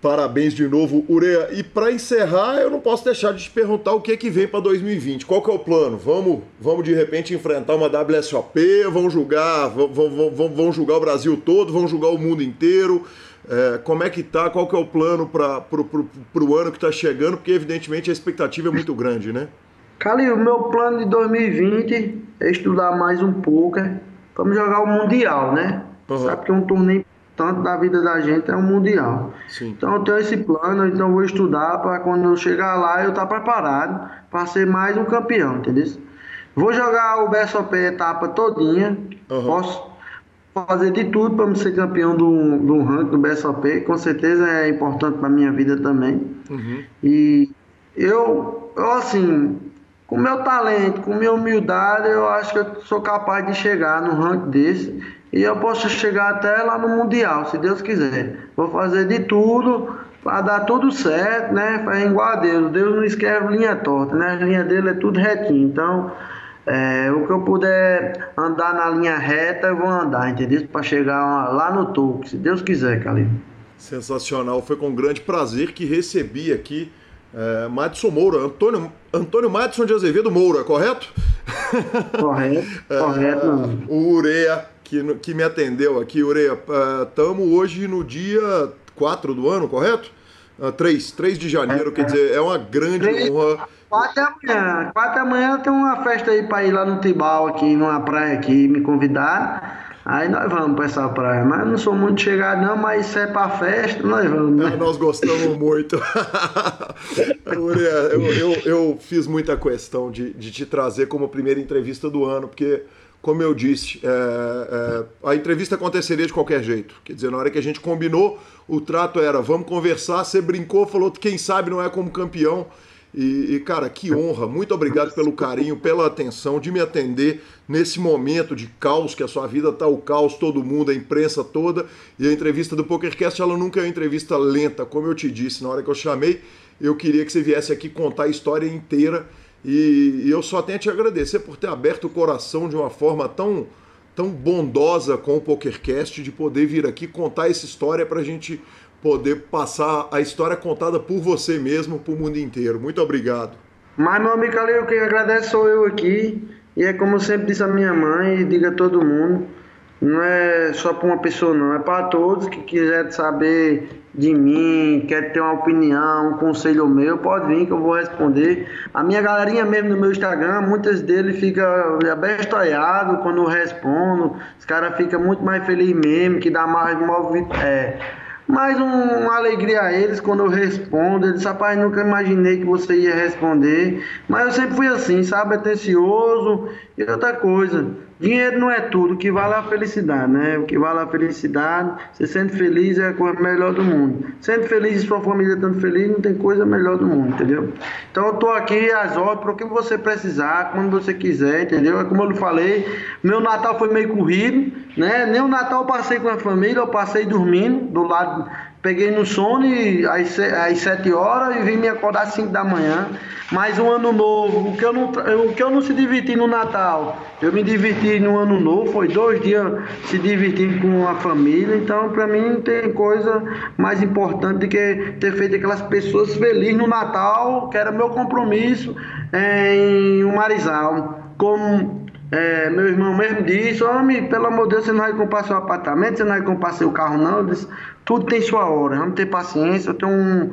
Parabéns de novo, Ureia. E para encerrar, eu não posso deixar de te perguntar o que é que vem para 2020. Qual que é o plano? Vamos, vamos de repente enfrentar uma WSOP? Vamos julgar, vamos julgar o Brasil todo? Vamos julgar o mundo inteiro? É, como é que tá? Qual que é o plano para o ano que está chegando? Porque evidentemente a expectativa é muito grande, né? Cali, o meu plano de 2020 é estudar mais um pouco. Vamos jogar o mundial, né? Uhum. Sabe que é um torneio tanto da vida da gente é um mundial. Sim. Então eu tenho esse plano, então eu vou estudar para quando eu chegar lá eu estar tá preparado para ser mais um campeão, entendeu? Vou jogar o BSOP etapa todinha, uhum. posso fazer de tudo para ser campeão do, do ranking do BSOP, com certeza é importante para minha vida também. Uhum. E eu, eu assim, com meu talento, com minha humildade, eu acho que eu sou capaz de chegar no ranking desse e eu posso chegar até lá no Mundial, se Deus quiser. Vou fazer de tudo para dar tudo certo, né? Fazer igual a Deus. Deus não escreve linha torta, né? A linha dele é tudo retinho. Então, é, o que eu puder andar na linha reta, eu vou andar, entendeu? Para chegar lá no topo, se Deus quiser, Calil. Sensacional. Foi com grande prazer que recebi aqui é, Madison Moura, Antônio, Antônio Madison de Azevedo Moura, correto? Correto, correto. É, o Ureia que, que me atendeu aqui, Ureia. Estamos uh, hoje no dia 4 do ano, correto? Uh, 3, 3 de janeiro, é, quer dizer, é uma grande 3, honra. 4 da manhã. 4 da manhã tem uma festa aí para ir lá no Tibau, aqui, numa praia aqui, me convidar. Aí nós vamos para essa praia. Mas não sou muito chegado, não, mas se é para festa, nós vamos. Né? É, nós gostamos muito. Eu, eu, eu, fiz muita questão de, de te trazer como primeira entrevista do ano, porque como eu disse, é, é, a entrevista aconteceria de qualquer jeito. Quer dizer, na hora que a gente combinou, o trato era vamos conversar, você brincou, falou que quem sabe não é como campeão. E, e, cara, que honra, muito obrigado pelo carinho, pela atenção, de me atender nesse momento de caos, que a sua vida tá o caos, todo mundo, a imprensa toda. E a entrevista do PokerCast, ela nunca é uma entrevista lenta, como eu te disse, na hora que eu chamei, eu queria que você viesse aqui contar a história inteira E, e eu só tenho a te agradecer por ter aberto o coração de uma forma tão, tão bondosa com o PokerCast, de poder vir aqui contar essa história para a gente poder passar a história contada por você mesmo para o mundo inteiro. Muito obrigado. Mas, meu amigo Calil, quem agradece sou eu aqui. E é como sempre disse a minha mãe e diga a todo mundo, não é só para uma pessoa não, é para todos que quiserem saber de mim, quer ter uma opinião, um conselho meu, pode vir que eu vou responder. A minha galerinha mesmo no meu Instagram, muitas deles ficam abestalhados quando eu respondo. Os caras ficam muito mais felizes mesmo, que dá mais. É, mais um, uma alegria a eles quando eu respondo. Eles, rapaz, nunca imaginei que você ia responder. Mas eu sempre fui assim, sabe? Atencioso e outra coisa. Dinheiro não é tudo, o que vale é a felicidade, né? O que vale é a felicidade, você sente feliz é a coisa melhor do mundo. Sente feliz e sua família estando feliz, não tem coisa melhor do mundo, entendeu? Então eu tô aqui às ordens para o que você precisar, quando você quiser, entendeu? É como eu falei, meu Natal foi meio corrido, né? Nem o Natal eu passei com a família, eu passei dormindo do lado Peguei no sono às, 7 horas e vim me acordar às 5 da manhã. Mas um ano novo, o que, eu não, o que eu não se diverti no Natal, eu me diverti no ano novo, foi dois dias se divertindo com a família. Então, para mim, tem coisa mais importante do que ter feito aquelas pessoas felizes no Natal, que era meu compromisso em Marizal. Como é, meu irmão mesmo disse, homem, pelo amor de Deus, você não vai comprar seu apartamento, você não vai comprar seu carro, não. Eu disse, tudo tem sua hora, vamos ter paciência. Eu tenho um,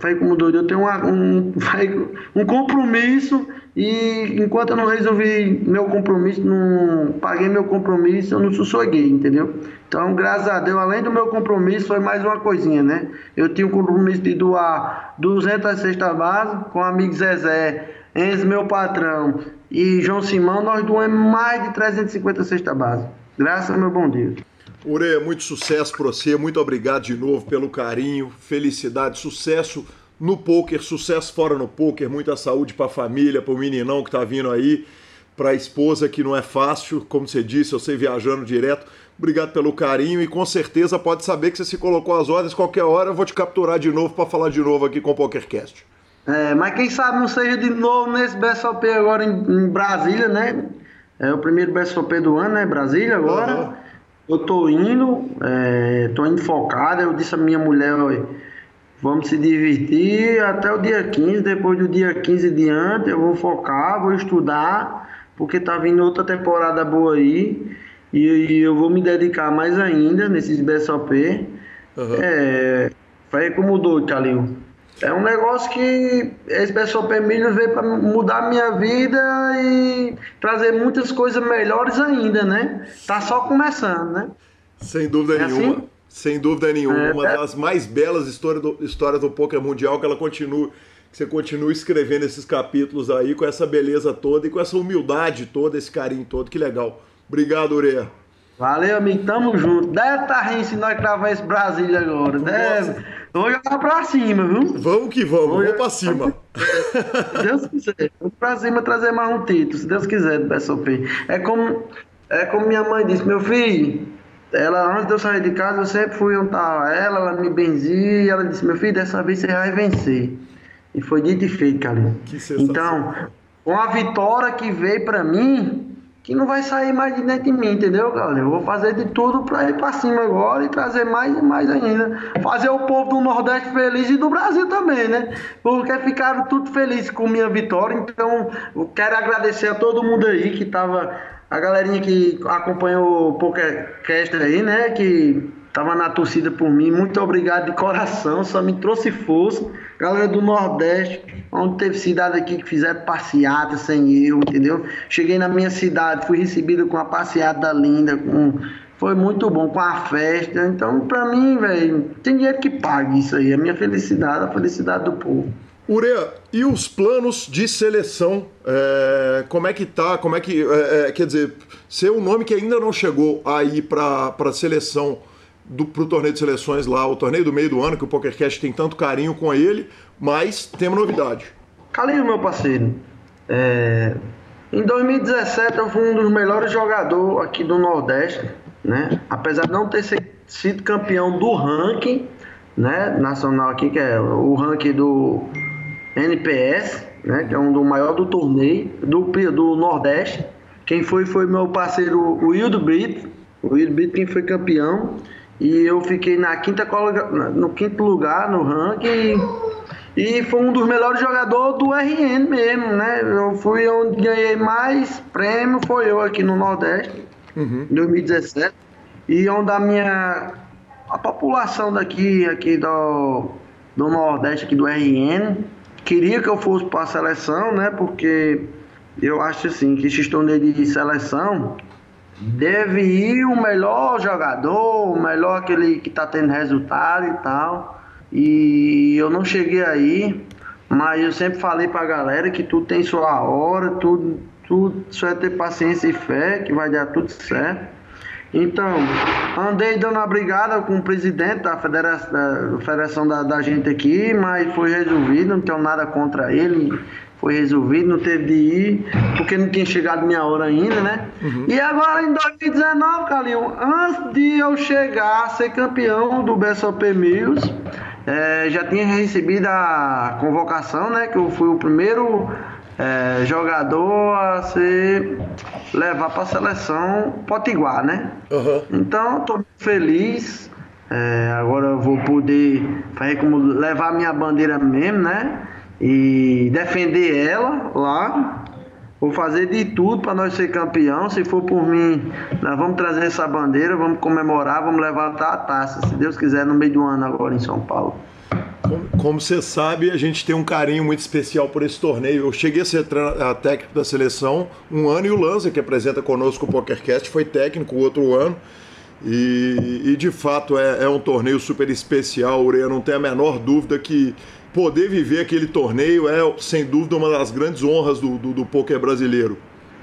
falei como doido, eu tenho uma, um, um compromisso e enquanto eu não resolvi meu compromisso, não paguei meu compromisso, eu não sosseguei, entendeu? Então, graças a Deus, além do meu compromisso, foi mais uma coisinha, né? Eu tinha um compromisso de doar 200 cestas base com o amigo Zezé, Enzo, meu patrão, e João Simão, nós doamos mais de 350 cestas base. Graças ao meu bom Deus. Ureia, muito sucesso para você, muito obrigado de novo pelo carinho, felicidade, sucesso no poker, sucesso fora no poker, muita saúde para a família, para o meninão que tá vindo aí, para a esposa que não é fácil, como você disse, eu sei viajando direto. Obrigado pelo carinho e com certeza pode saber que você se colocou às ordens qualquer hora, eu vou te capturar de novo para falar de novo aqui com o PokerCast. É, mas quem sabe não seja de novo nesse BSOP agora em, em Brasília, né? É o primeiro BSOP do ano, né? Brasília agora. Uhum. Eu tô indo, é, tô indo focado. Eu disse a minha mulher, vamos se divertir até o dia 15. Depois do dia 15 diante, eu vou focar, vou estudar, porque tá vindo outra temporada boa aí. E, e eu vou me dedicar mais ainda nesses BSOP. Uhum. É, foi como doido, Calil. É um negócio que esse pessoal Milho veio para mudar a minha vida e trazer muitas coisas melhores ainda, né? Tá só começando, né? Sem dúvida é nenhuma. Assim? Sem dúvida nenhuma. É, uma é... das mais belas histórias do, histórias do poker mundial que ela continua. Que você continua escrevendo esses capítulos aí com essa beleza toda e com essa humildade toda, esse carinho todo. Que legal. Obrigado, Ureia. Valeu, amigo. Tamo junto. Deve estar tá rindo se nós gravar esse Brasília agora. Deve. Vamos jogar pra cima, viu? Vamos que vamos. Vamos, vamos pra cima. Se Deus quiser. Vamos pra cima trazer mais um título, se Deus quiser, do BSOP. É como, é como minha mãe disse, meu filho. Ela, antes de eu sair de casa, eu sempre fui onde tava ela, ela me benzia, ela disse, meu filho, dessa vez você vai vencer. E foi dito e feito, cara. Então, com a vitória que veio pra mim, que não vai sair mais de dentro de mim, entendeu, galera? Eu vou fazer de tudo para ir para cima agora e trazer mais e mais ainda. Fazer o povo do Nordeste feliz e do Brasil também, né? Porque ficaram tudo felizes com minha vitória. Então, eu quero agradecer a todo mundo aí que tava. A galerinha que acompanhou o PokerCast aí, né? Que tava na torcida por mim. Muito obrigado de coração, só me trouxe força. Galera do Nordeste, onde teve cidade aqui que fizeram passeata sem eu, entendeu? Cheguei na minha cidade, fui recebido com a passeata linda, com foi muito bom com a festa. Então, para mim, velho, tem dinheiro que pague isso aí. A minha felicidade, a felicidade do povo. Urea, e os planos de seleção? É, como é que tá? Como é que. É, é, quer dizer, ser um nome que ainda não chegou aí para seleção do, pro torneio de seleções lá, o torneio do meio do ano, que o PokerCast tem tanto carinho com ele, mas tem uma novidade. Calinho, meu parceiro, é... em 2017 eu fui um dos melhores jogadores aqui do Nordeste, né? Apesar de não ter sido campeão do ranking, né? Nacional aqui, que é o ranking do NPS, né? Que é um do maior do torneio, do, do Nordeste. Quem foi foi meu parceiro o Wildo Brito. O Wildo Brito quem foi campeão. E eu fiquei na quinta no quinto lugar no ranking. E foi um dos melhores jogadores do RN mesmo, né? Eu fui onde ganhei mais prêmio, foi eu aqui no Nordeste, uhum. em 2017. E onde a minha. A população daqui, aqui do, do Nordeste, aqui do RN, queria que eu fosse para a seleção, né? Porque eu acho assim que esses torneios de seleção deve ir o melhor jogador, o melhor aquele que está tendo resultado e tal. E eu não cheguei aí, mas eu sempre falei para a galera que tudo tem sua hora, tudo, tudo só é ter paciência e fé que vai dar tudo certo. Então, andei dando uma brigada com o presidente da federação, da, federação da, da gente aqui, mas foi resolvido, não tenho nada contra ele foi resolvido, não teve de ir, porque não tinha chegado minha hora ainda, né? Uhum. E agora em 2019, Calil, antes de eu chegar a ser campeão do BSOP Mills, é, já tinha recebido a convocação, né? Que eu fui o primeiro é, jogador a ser levar para a seleção potiguar, né? Uhum. Então, estou feliz. É, agora eu vou poder fazer como levar minha bandeira mesmo, né? E defender ela lá. Vou fazer de tudo para nós ser campeão. Se for por mim, nós vamos trazer essa bandeira, vamos comemorar, vamos levantar a taça, se Deus quiser, no meio do ano agora em São Paulo. Como você sabe, a gente tem um carinho muito especial por esse torneio. Eu cheguei a ser a técnico da seleção um ano e o Lanza, que apresenta conosco o PokerCast, foi técnico o outro ano. E, e de fato é, é, um torneio super especial, Ureia. Não tem a menor dúvida que poder viver aquele torneio é, sem dúvida, uma das grandes honras do, do, do poker brasileiro.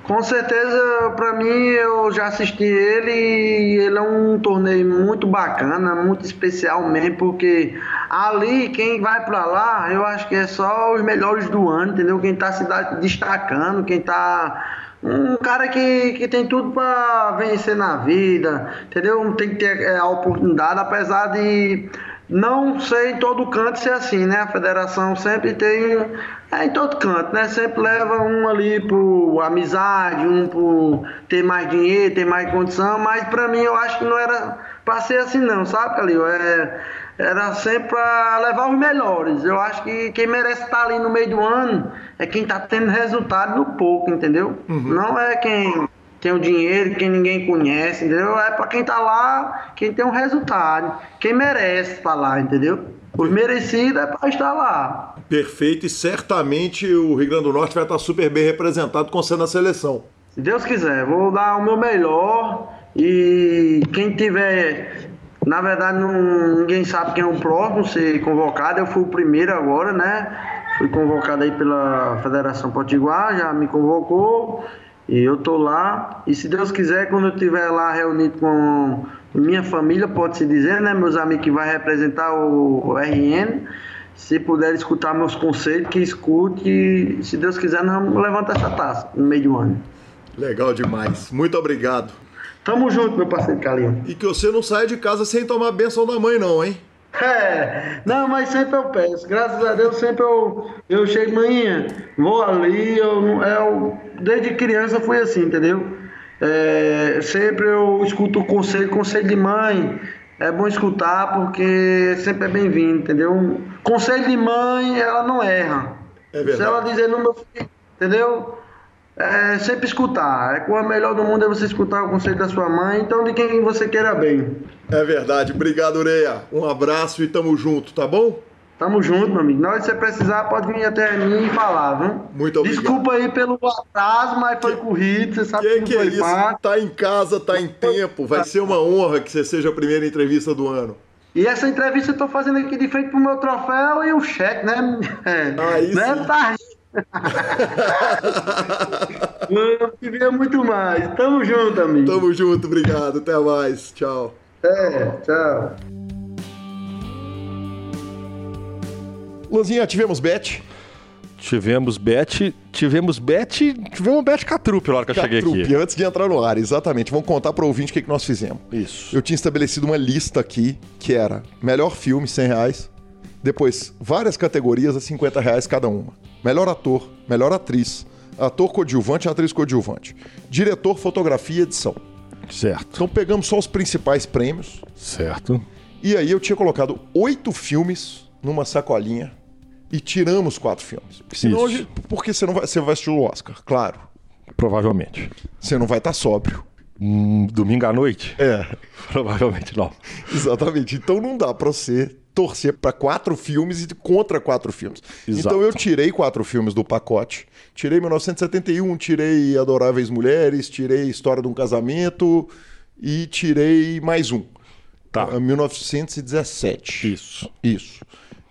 Com certeza, para mim, eu já assisti ele e ele é um torneio muito bacana, muito especial mesmo, porque ali, quem vai para lá, eu acho que é só os melhores do ano, entendeu? Quem tá se destacando, quem tá um cara que, que tem tudo para vencer na vida, entendeu? Tem que ter é, a oportunidade, apesar de não sei em todo canto ser assim, né? A federação sempre tem. É em todo canto, né? Sempre leva um ali por amizade, um por ter mais dinheiro, ter mais condição, mas pra mim eu acho que não era pra ser assim não, sabe, Calil? É, era sempre pra levar os melhores. Eu acho que quem merece estar ali no meio do ano é quem tá tendo resultado no pouco, entendeu? Uhum. Não é quem tem o dinheiro, quem ninguém conhece, entendeu? É para quem tá lá, quem tem um resultado, quem merece estar tá lá, entendeu? Os merecidos é para estar lá. Perfeito, e certamente o Rio Grande do Norte vai estar super bem representado com você na seleção. Se Deus quiser, vou dar o meu melhor e quem tiver. Na verdade, não, ninguém sabe quem é o próximo ser convocado. Eu fui o primeiro agora, né? Fui convocado aí pela Federação Potiguar, já me convocou. E eu tô lá, e se Deus quiser, quando eu estiver lá reunido com minha família, pode-se dizer, né, meus amigos que vai representar o, RN, se puder escutar meus conselhos, que escute, e se Deus quiser, nós vamos levantar essa taça no meio do ano. Legal demais. Muito obrigado. Tamo junto, meu parceiro Calinho. E que você não saia de casa sem tomar a benção da mãe, não, hein? É, não, mas sempre eu peço. Graças a Deus sempre eu, eu chego manhã, vou ali, eu, eu desde criança fui assim, entendeu? É, sempre eu escuto o conselho, conselho de mãe. É bom escutar porque sempre é bem-vindo, entendeu? Conselho de mãe, ela não erra. É verdade. Se ela dizer no meu filho, entendeu? É sempre escutar. É com a melhor do mundo é você escutar o conselho da sua mãe, então de quem você queira bem. É verdade. Obrigado, Ureia. Um abraço e tamo junto, tá bom? Tamo junto, meu amigo. Na hora que você precisar, pode vir até mim e falar, viu? Muito obrigado. Desculpa aí pelo atraso, mas foi que, corrido, você sabe que, que, que é isso? Tá em casa, tá em tempo. Vai ser uma honra que você seja a primeira entrevista do ano. E essa entrevista eu tô fazendo aqui de frente pro meu troféu e o cheque, né? É, Aí né? Sim. Tá eu queria muito mais. Tamo junto, amigo. Tamo junto, obrigado. Até mais. Tchau. É, tchau. Lanzinha, tivemos bet. Tivemos bet, tivemos bet, tivemos bet catrupe na hora que eu cheguei aqui. antes de entrar no ar, exatamente. Vamos contar para o ouvinte o que, que nós fizemos. Isso. Eu tinha estabelecido uma lista aqui que era melhor filme, 100 reais. Depois, várias categorias a 50 reais cada uma. Melhor ator, melhor atriz, ator coadjuvante atriz coadjuvante, diretor, fotografia e edição. Certo. Então pegamos só os principais prêmios. Certo. E aí eu tinha colocado oito filmes numa sacolinha e tiramos quatro filmes. Porque senão Isso. hoje, porque você não vai, você vai assistir o Oscar, claro. Provavelmente. Você não vai estar sóbrio. Hum, domingo à noite? É, Provavelmente não. exatamente. Então não dá pra você torcer pra quatro filmes e contra quatro filmes. Exato. Então eu tirei quatro filmes do pacote. Tirei 1971, tirei Adoráveis Mulheres, tirei História de um Casamento e tirei mais um. Tá. Ah, 1917. Isso. Isso.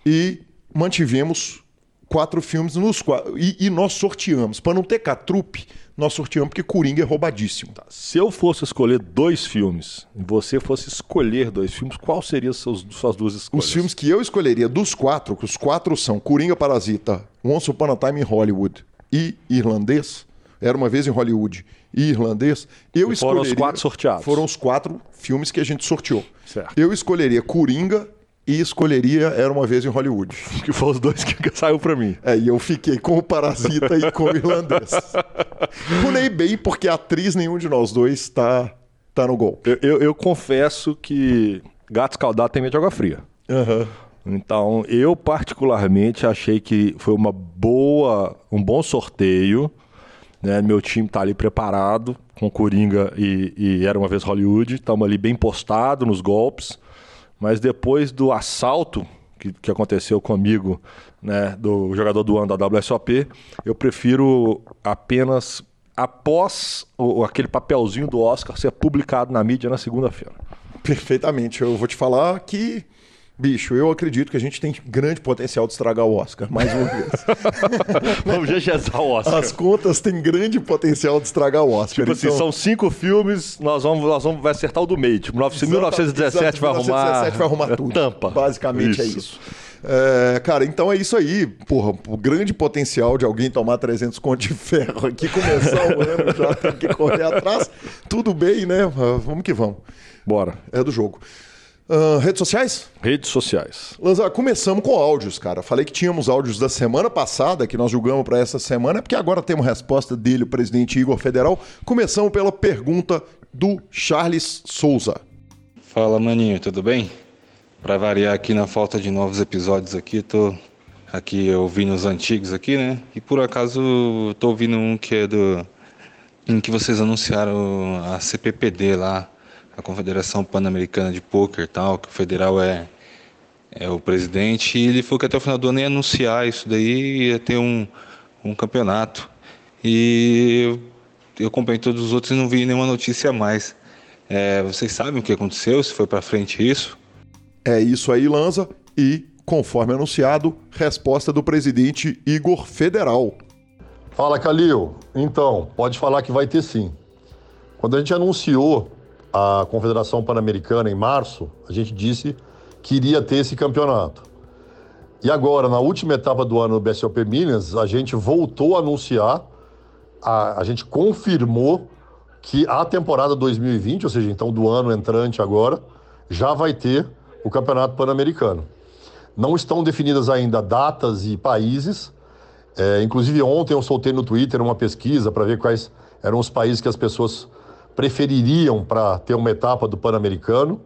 E mantivemos quatro filmes nos quatro. E, e nós sorteamos. Para não ter catrupe, nós sorteamos porque Coringa é roubadíssimo. Se eu fosse escolher dois filmes e você fosse escolher dois filmes, qual seriam seus, suas duas escolhas? Os filmes que eu escolheria dos quatro, que os quatro são Coringa Parasita, Once Upon a Time in Hollywood e Irlandês, Era Uma Vez em Hollywood e Irlandês, eu E foram os escolheria... quatro sorteados. Foram os quatro filmes que a gente sorteou. Certo. Eu escolheria Coringa e escolheria Era Uma Vez em Hollywood. Que foram os dois que saiu pra mim. É, e eu fiquei com o Parasita e com o Irlandês. Pulei bem porque atriz nenhum de nós dois tá, tá no golpe. Eu, eu- eu confesso que gato escaldado tem medo de água fria. Aham. Então, eu particularmente achei que foi uma boa, um bom sorteio. Né? Meu time tá ali preparado com Coringa e, e Era Uma Vez Hollywood. Estamos ali bem postado nos golpes. Mas depois do assalto que, que aconteceu comigo, né, do jogador do ano da WSOP, eu prefiro apenas após o, aquele papelzinho do Oscar ser publicado na mídia na segunda-feira. Perfeitamente. Eu vou te falar que, bicho, eu acredito que a gente tem grande potencial de estragar o Oscar, mais uma vez. Vamos gegezar o Oscar. As contas têm grande potencial de estragar o Oscar. Tipo assim, então- são cinco filmes, nós vamos, nós vamos vai acertar o do meio. Tipo, 1917 vai arrumar. 1917 vai arrumar é tudo. Tampa. Basicamente é isso. É, cara, então é isso aí. Porra, o grande potencial de alguém tomar 300 conto de ferro aqui, começar o ano já tem que correr atrás. Tudo bem, né? Vamos que vamos. Bora. É do jogo. Ah, redes sociais? Redes sociais. Lanzar, começamos com áudios, cara. Falei que tínhamos áudios da semana passada, que nós julgamos para essa semana, porque agora temos resposta dele, o presidente Igor Federal. Começamos pela pergunta do Charles Souza. Fala maninho, tudo bem? Pra variar aqui na falta de novos episódios aqui, tô aqui ouvindo os antigos aqui, né? E por acaso tô ouvindo um que é do em que vocês anunciaram a CPPD lá, a Confederação Pan-Americana de Poker e tal, que o federal é é o presidente, e ele falou que até o final do ano ia anunciar isso daí, ia ter um, um campeonato. E eu, eu acompanhei todos os outros e não vi nenhuma notícia a mais. É, vocês sabem o que aconteceu, se foi pra frente isso? É isso aí, Lanza. E, conforme anunciado, resposta do presidente Igor Federal. Fala, Calil. Então, pode falar que vai ter sim. Quando a gente anunciou a Confederação Pan-Americana em março, a gente disse que iria ter esse campeonato. E agora, na última etapa do ano do BSOP Minas, a gente voltou a anunciar, a, a gente confirmou que a temporada 2020, ou seja, então do ano entrante agora, já vai ter o Campeonato Pan-Americano. Não estão definidas ainda datas e países, é, inclusive ontem eu soltei no Twitter uma pesquisa para ver quais eram os países que as pessoas prefeririam para ter uma etapa do Pan-Americano.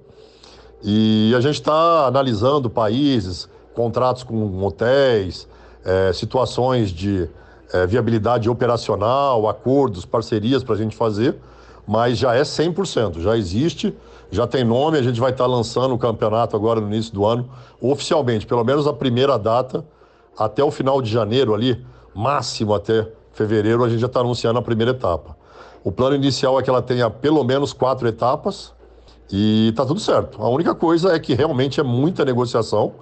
E a gente está analisando países, contratos com hotéis, é, situações de é, viabilidade operacional, acordos, parcerias para a gente fazer, mas já é 100%, já existe, já tem nome, a gente vai estar lançando o campeonato agora no início do ano, oficialmente, pelo menos a primeira data, até o final de janeiro ali, máximo até fevereiro, a gente já está anunciando a primeira etapa. O plano inicial é que ela tenha pelo menos quatro etapas e tá tudo certo. A única coisa é que realmente é muita negociação,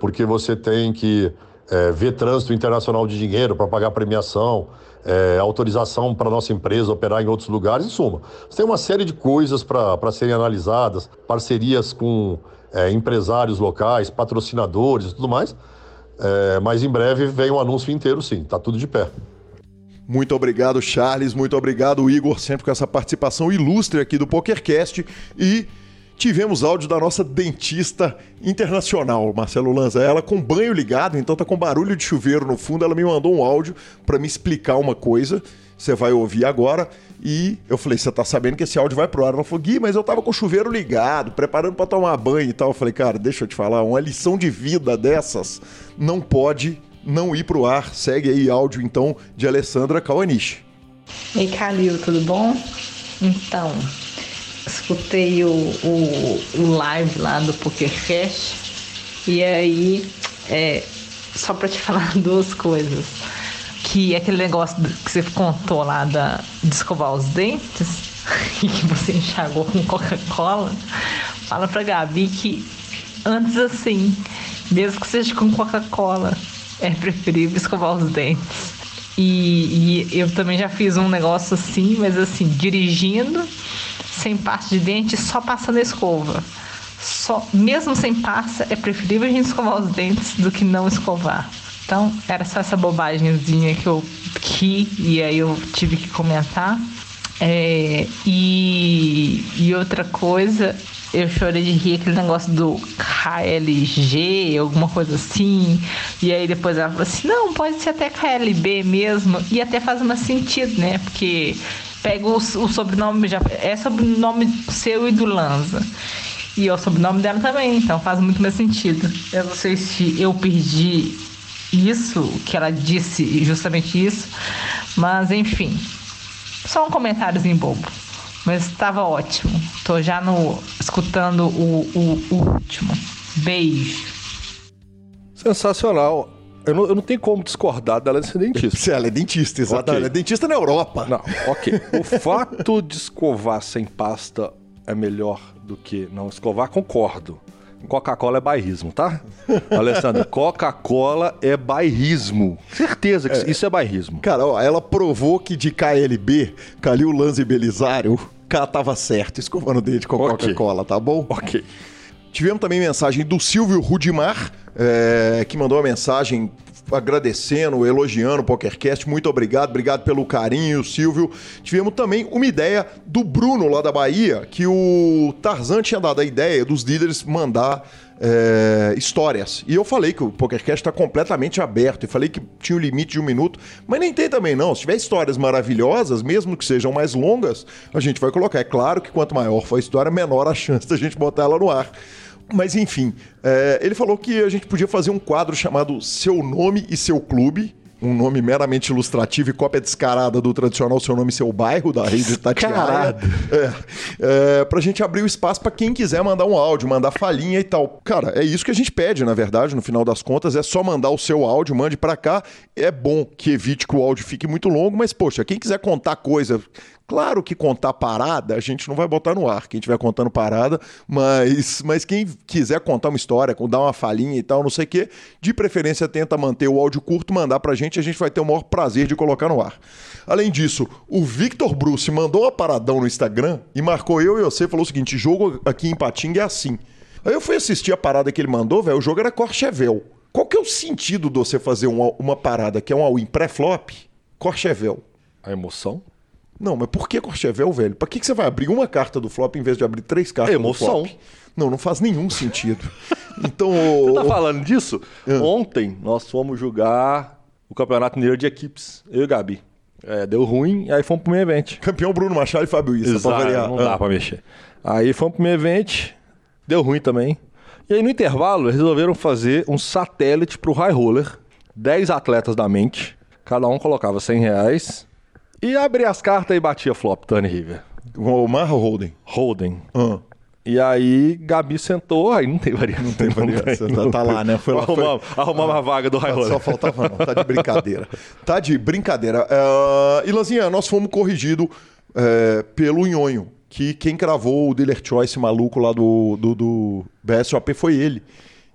porque você tem que é, ver trânsito internacional de dinheiro para pagar premiação, é, autorização para nossa empresa operar em outros lugares, em suma. Você tem uma série de coisas para serem analisadas, parcerias com é, empresários locais, patrocinadores e tudo mais. É, mas em breve vem o anúncio inteiro, sim. Tá tudo de pé. Muito obrigado, Charles. Muito obrigado, Igor, sempre com essa participação ilustre aqui do PokerCast. E tivemos áudio da nossa dentista internacional, Marcelo Lanza. Ela com banho ligado, então tá com barulho de chuveiro no fundo. Ela me mandou um áudio para me explicar uma coisa. Você vai ouvir agora. E eu falei: Você tá sabendo que esse áudio vai pro ar? Ela falou: Gui, mas eu tava com o chuveiro ligado, preparando para tomar banho e tal. Eu falei: Cara, deixa eu te falar, uma lição de vida dessas não pode não ir pro ar. Segue aí áudio então de Alessandra Kawanishi. Ei, Calil, tudo bom? Então, escutei o, o, o live lá do PokerCast e aí, é, só para te falar duas coisas. Que aquele negócio que você contou lá da, de escovar os dentes e que você enxagou com Coca-Cola, fala pra Gabi que antes assim, mesmo que seja com Coca-Cola, é preferível escovar os dentes. E, e, eu também já fiz um negócio assim, mas assim, dirigindo, sem pasta de dente, só passando a escova. Só, mesmo sem pasta, é preferível a gente escovar os dentes do que não escovar. Então, era só essa bobagemzinha que eu que e aí eu tive que comentar. É, e, e outra coisa, eu chorei de rir aquele negócio do KLG, alguma coisa assim. E aí depois ela falou assim: não, pode ser até KLB mesmo. E até faz mais sentido, né? Porque pega o, o sobrenome, já é sobrenome seu e do Lanza. E é o sobrenome dela também, então faz muito mais sentido. Eu não sei se eu perdi isso, que ela disse justamente isso, mas enfim. Só um comentáriozinho bobo. Mas estava ótimo. Tô já no escutando o, o, o último. Beijo. Sensacional. Eu não, eu não tenho como discordar dela de ser dentista. Ela é dentista, exato. Okay. Ela é dentista na Europa. Não, ok. O fato de escovar sem pasta é melhor do que não escovar, concordo. Coca-Cola é bairrismo, tá? Alessandro, Coca-Cola é bairrismo. Certeza que é. isso é bairrismo. Cara, ó, ela provou que de KLB, Calil Lanz e Belisário, cara tava certo escovando o dente com okay. Coca-Cola, tá bom? Ok. Tivemos também mensagem do Silvio Rudimar, é, que mandou uma mensagem agradecendo, elogiando o PokerCast. Muito obrigado, obrigado pelo carinho, Silvio. Tivemos também uma ideia do Bruno lá da Bahia, que o Tarzan tinha dado a ideia dos líderes mandar é, histórias. E eu falei que o PokerCast está completamente aberto e falei que tinha o um limite de um minuto, mas nem tem também não. Se tiver histórias maravilhosas, mesmo que sejam mais longas, a gente vai colocar. É claro que quanto maior for a história, menor a chance da gente botar ela no ar. Mas enfim, é, ele falou que a gente podia fazer um quadro chamado Seu Nome e Seu Clube. Um nome meramente ilustrativo e cópia descarada do tradicional Seu Nome e Seu Bairro, da rede Tatiana. É, é, pra gente abrir o espaço para quem quiser mandar um áudio, mandar falinha e tal. Cara, é isso que a gente pede, na verdade, no final das contas. É só mandar o seu áudio, mande para cá. É bom que evite que o áudio fique muito longo, mas, poxa, quem quiser contar coisa Claro que contar parada a gente não vai botar no ar, quem estiver contando parada, mas, mas quem quiser contar uma história, dar uma falinha e tal, não sei o quê, de preferência tenta manter o áudio curto, mandar pra gente, a gente vai ter o maior prazer de colocar no ar. Além disso, o Victor Bruce mandou uma paradão no Instagram e marcou eu e você, falou o seguinte: jogo aqui em Patinga é assim. Aí eu fui assistir a parada que ele mandou, velho, o jogo era Corchevel. Qual que é o sentido de você fazer uma, uma parada que é um all-in pré-flop, Corchevel? A emoção? Não, mas por que Corchevel, velho? Pra que, que você vai abrir uma carta do flop em vez de abrir três cartas Emoção. do flop? Não, não faz nenhum sentido. Então. Você tá falando disso? É. Ontem nós fomos jogar o Campeonato Mineiro de Equipes, eu e Gabi. É, deu ruim, aí fomos pro meio evento. Campeão Bruno Machado e Fábio Issa, Exato, pra variar. Não dá ah. pra mexer. Aí fomos pro meio evento, deu ruim também. E aí no intervalo resolveram fazer um satélite pro High Roller. 10 atletas da mente, cada um colocava 100 reais e abria as cartas e batia flop, Tony River. O Omar ou Holden? Holden. Uh. E aí, Gabi sentou, aí não tem variação. Não tem variação. Tá, tá, lá, né? Foi lá. Arrumamos, foi... arrumamos ah, a vaga do High Roller. Só faltava não. Tá de brincadeira. tá de brincadeira. Uh, e, Lanzinha, nós fomos corrigidos uh, pelo Nhonho, que quem cravou o Dealer Choice maluco lá do, do, do BSOP foi ele.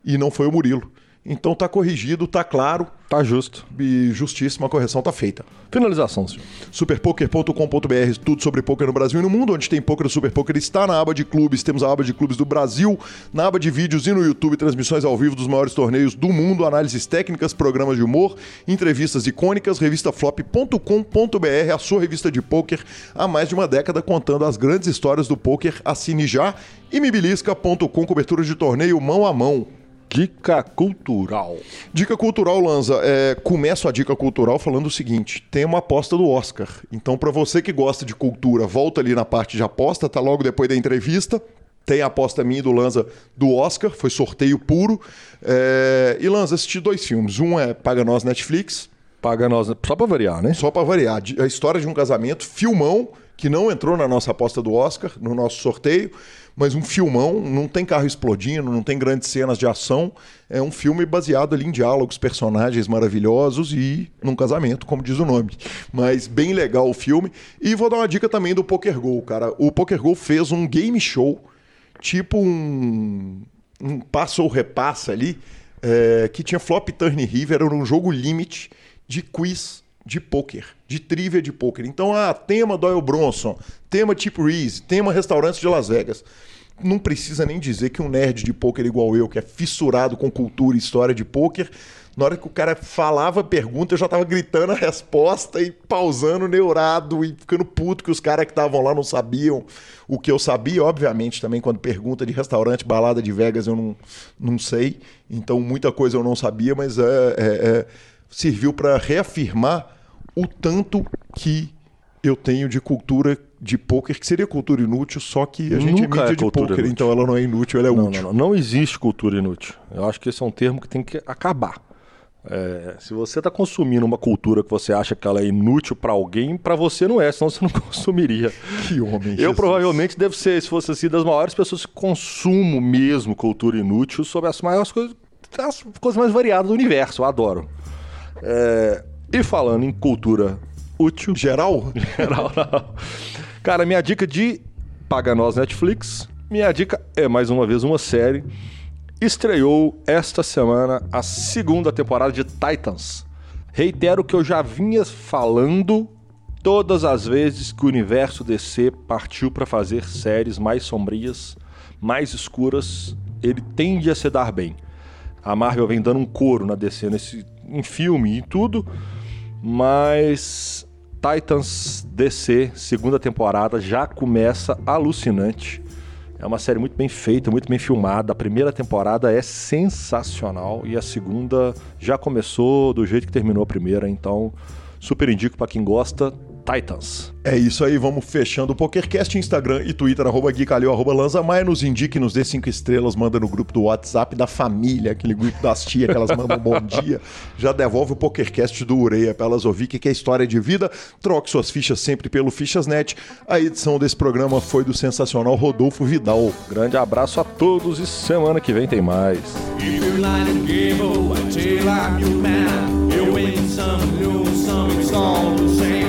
E não foi o Murilo. Então tá corrigido, tá claro Tá justo. e justíssima a correção tá feita. Finalização, senhor. Superpoker.com.br, tudo sobre poker no Brasil e no mundo. Onde tem poker, o Super Poker está na aba de clubes. Temos a aba de clubes do Brasil, na aba de vídeos e no YouTube, transmissões ao vivo dos maiores torneios do mundo, análises técnicas, programas de humor, entrevistas icônicas, revistaflop.com.br, a sua revista de poker há mais de uma década contando as grandes histórias do poker. Assine já. E mibilisca.com, cobertura de torneio mão a mão. Dica cultural. Dica cultural, Lanza. É, começo a dica cultural falando o seguinte: tem uma aposta do Oscar. Então, para você que gosta de cultura, volta ali na parte de aposta, tá logo depois da entrevista. Tem a aposta minha e do Lanza do Oscar, foi sorteio puro. É, e Lanza, assisti dois filmes. Um é Paga Nós Netflix, Paga nós, só pra variar, né? só para variar. A história de um casamento, filmão, que não entrou na nossa aposta do Oscar, no nosso sorteio, mas um filmão, não tem carro explodindo, não tem grandes cenas de ação. É um filme baseado ali em diálogos, personagens maravilhosos e num casamento, como diz o nome. Mas bem legal o filme. E vou dar uma dica também do Poker Go, cara. O Poker Go fez um game show, tipo um, um passa ou repassa ali, é, que tinha Flop Turn River, era um jogo limite de quiz de poker, de trivia de poker. Então, ah, tema Doyle Bronson, tema Chip Reese, tema restaurantes de Las Vegas. Não precisa nem dizer que um nerd de poker igual eu, que é fissurado com cultura e história de poker, na hora que o cara falava a pergunta, eu já tava gritando a resposta e pausando, neurado e ficando puto que os caras que estavam lá não sabiam o que eu sabia. Obviamente, também quando pergunta de restaurante, balada de Vegas, eu não, não sei. Então, muita coisa eu não sabia, mas é, é- é- serviu para reafirmar o tanto que eu tenho de cultura de poker, que seria cultura inútil, só que a gente Nunca é mídia é de poker, inútil. então ela não é inútil, ela é Não, útil. não, não. Não existe cultura inútil. Eu acho que esse é um termo que tem que acabar. É, se você está consumindo uma cultura que você acha que ela é inútil para alguém, para você não é, senão você não consumiria. Que homem, Eu Jesus. provavelmente devo ser, se fosse assim, das maiores pessoas que consumo mesmo cultura inútil sobre as maiores coisas, as coisas mais variadas do universo. Eu adoro. É, e falando em cultura útil, Geral? geral, não. Cara, minha dica de Paga Nós Netflix. Minha dica é mais uma vez uma série. Estreou esta semana a segunda temporada de Titans. Reitero que eu já vinha falando todas as vezes que o universo DC partiu para fazer séries mais sombrias, mais escuras, ele tende a se dar bem. A Marvel vem dando um couro na DC nesse, em filme e tudo, mas Titans DC, segunda temporada, já começa alucinante. É uma série muito bem feita, muito bem filmada. A primeira temporada é sensacional e a segunda já começou do jeito que terminou a primeira, então super indico para quem gosta. Titans. É isso aí, vamos fechando o PokerCast, Instagram e Twitter, arroba Gui Calil, arroba Lanza Maia, nos indique, nos dê cinco estrelas, manda no grupo do WhatsApp da família, aquele grupo das tias que elas mandam bom dia, já devolve o PokerCast do Ureia pra elas ouvir o que é história de vida, troque suas fichas sempre pelo Fichasnet, a edição desse programa foi do sensacional Rodolfo Vidal. Grande abraço a todos e semana que vem tem mais. You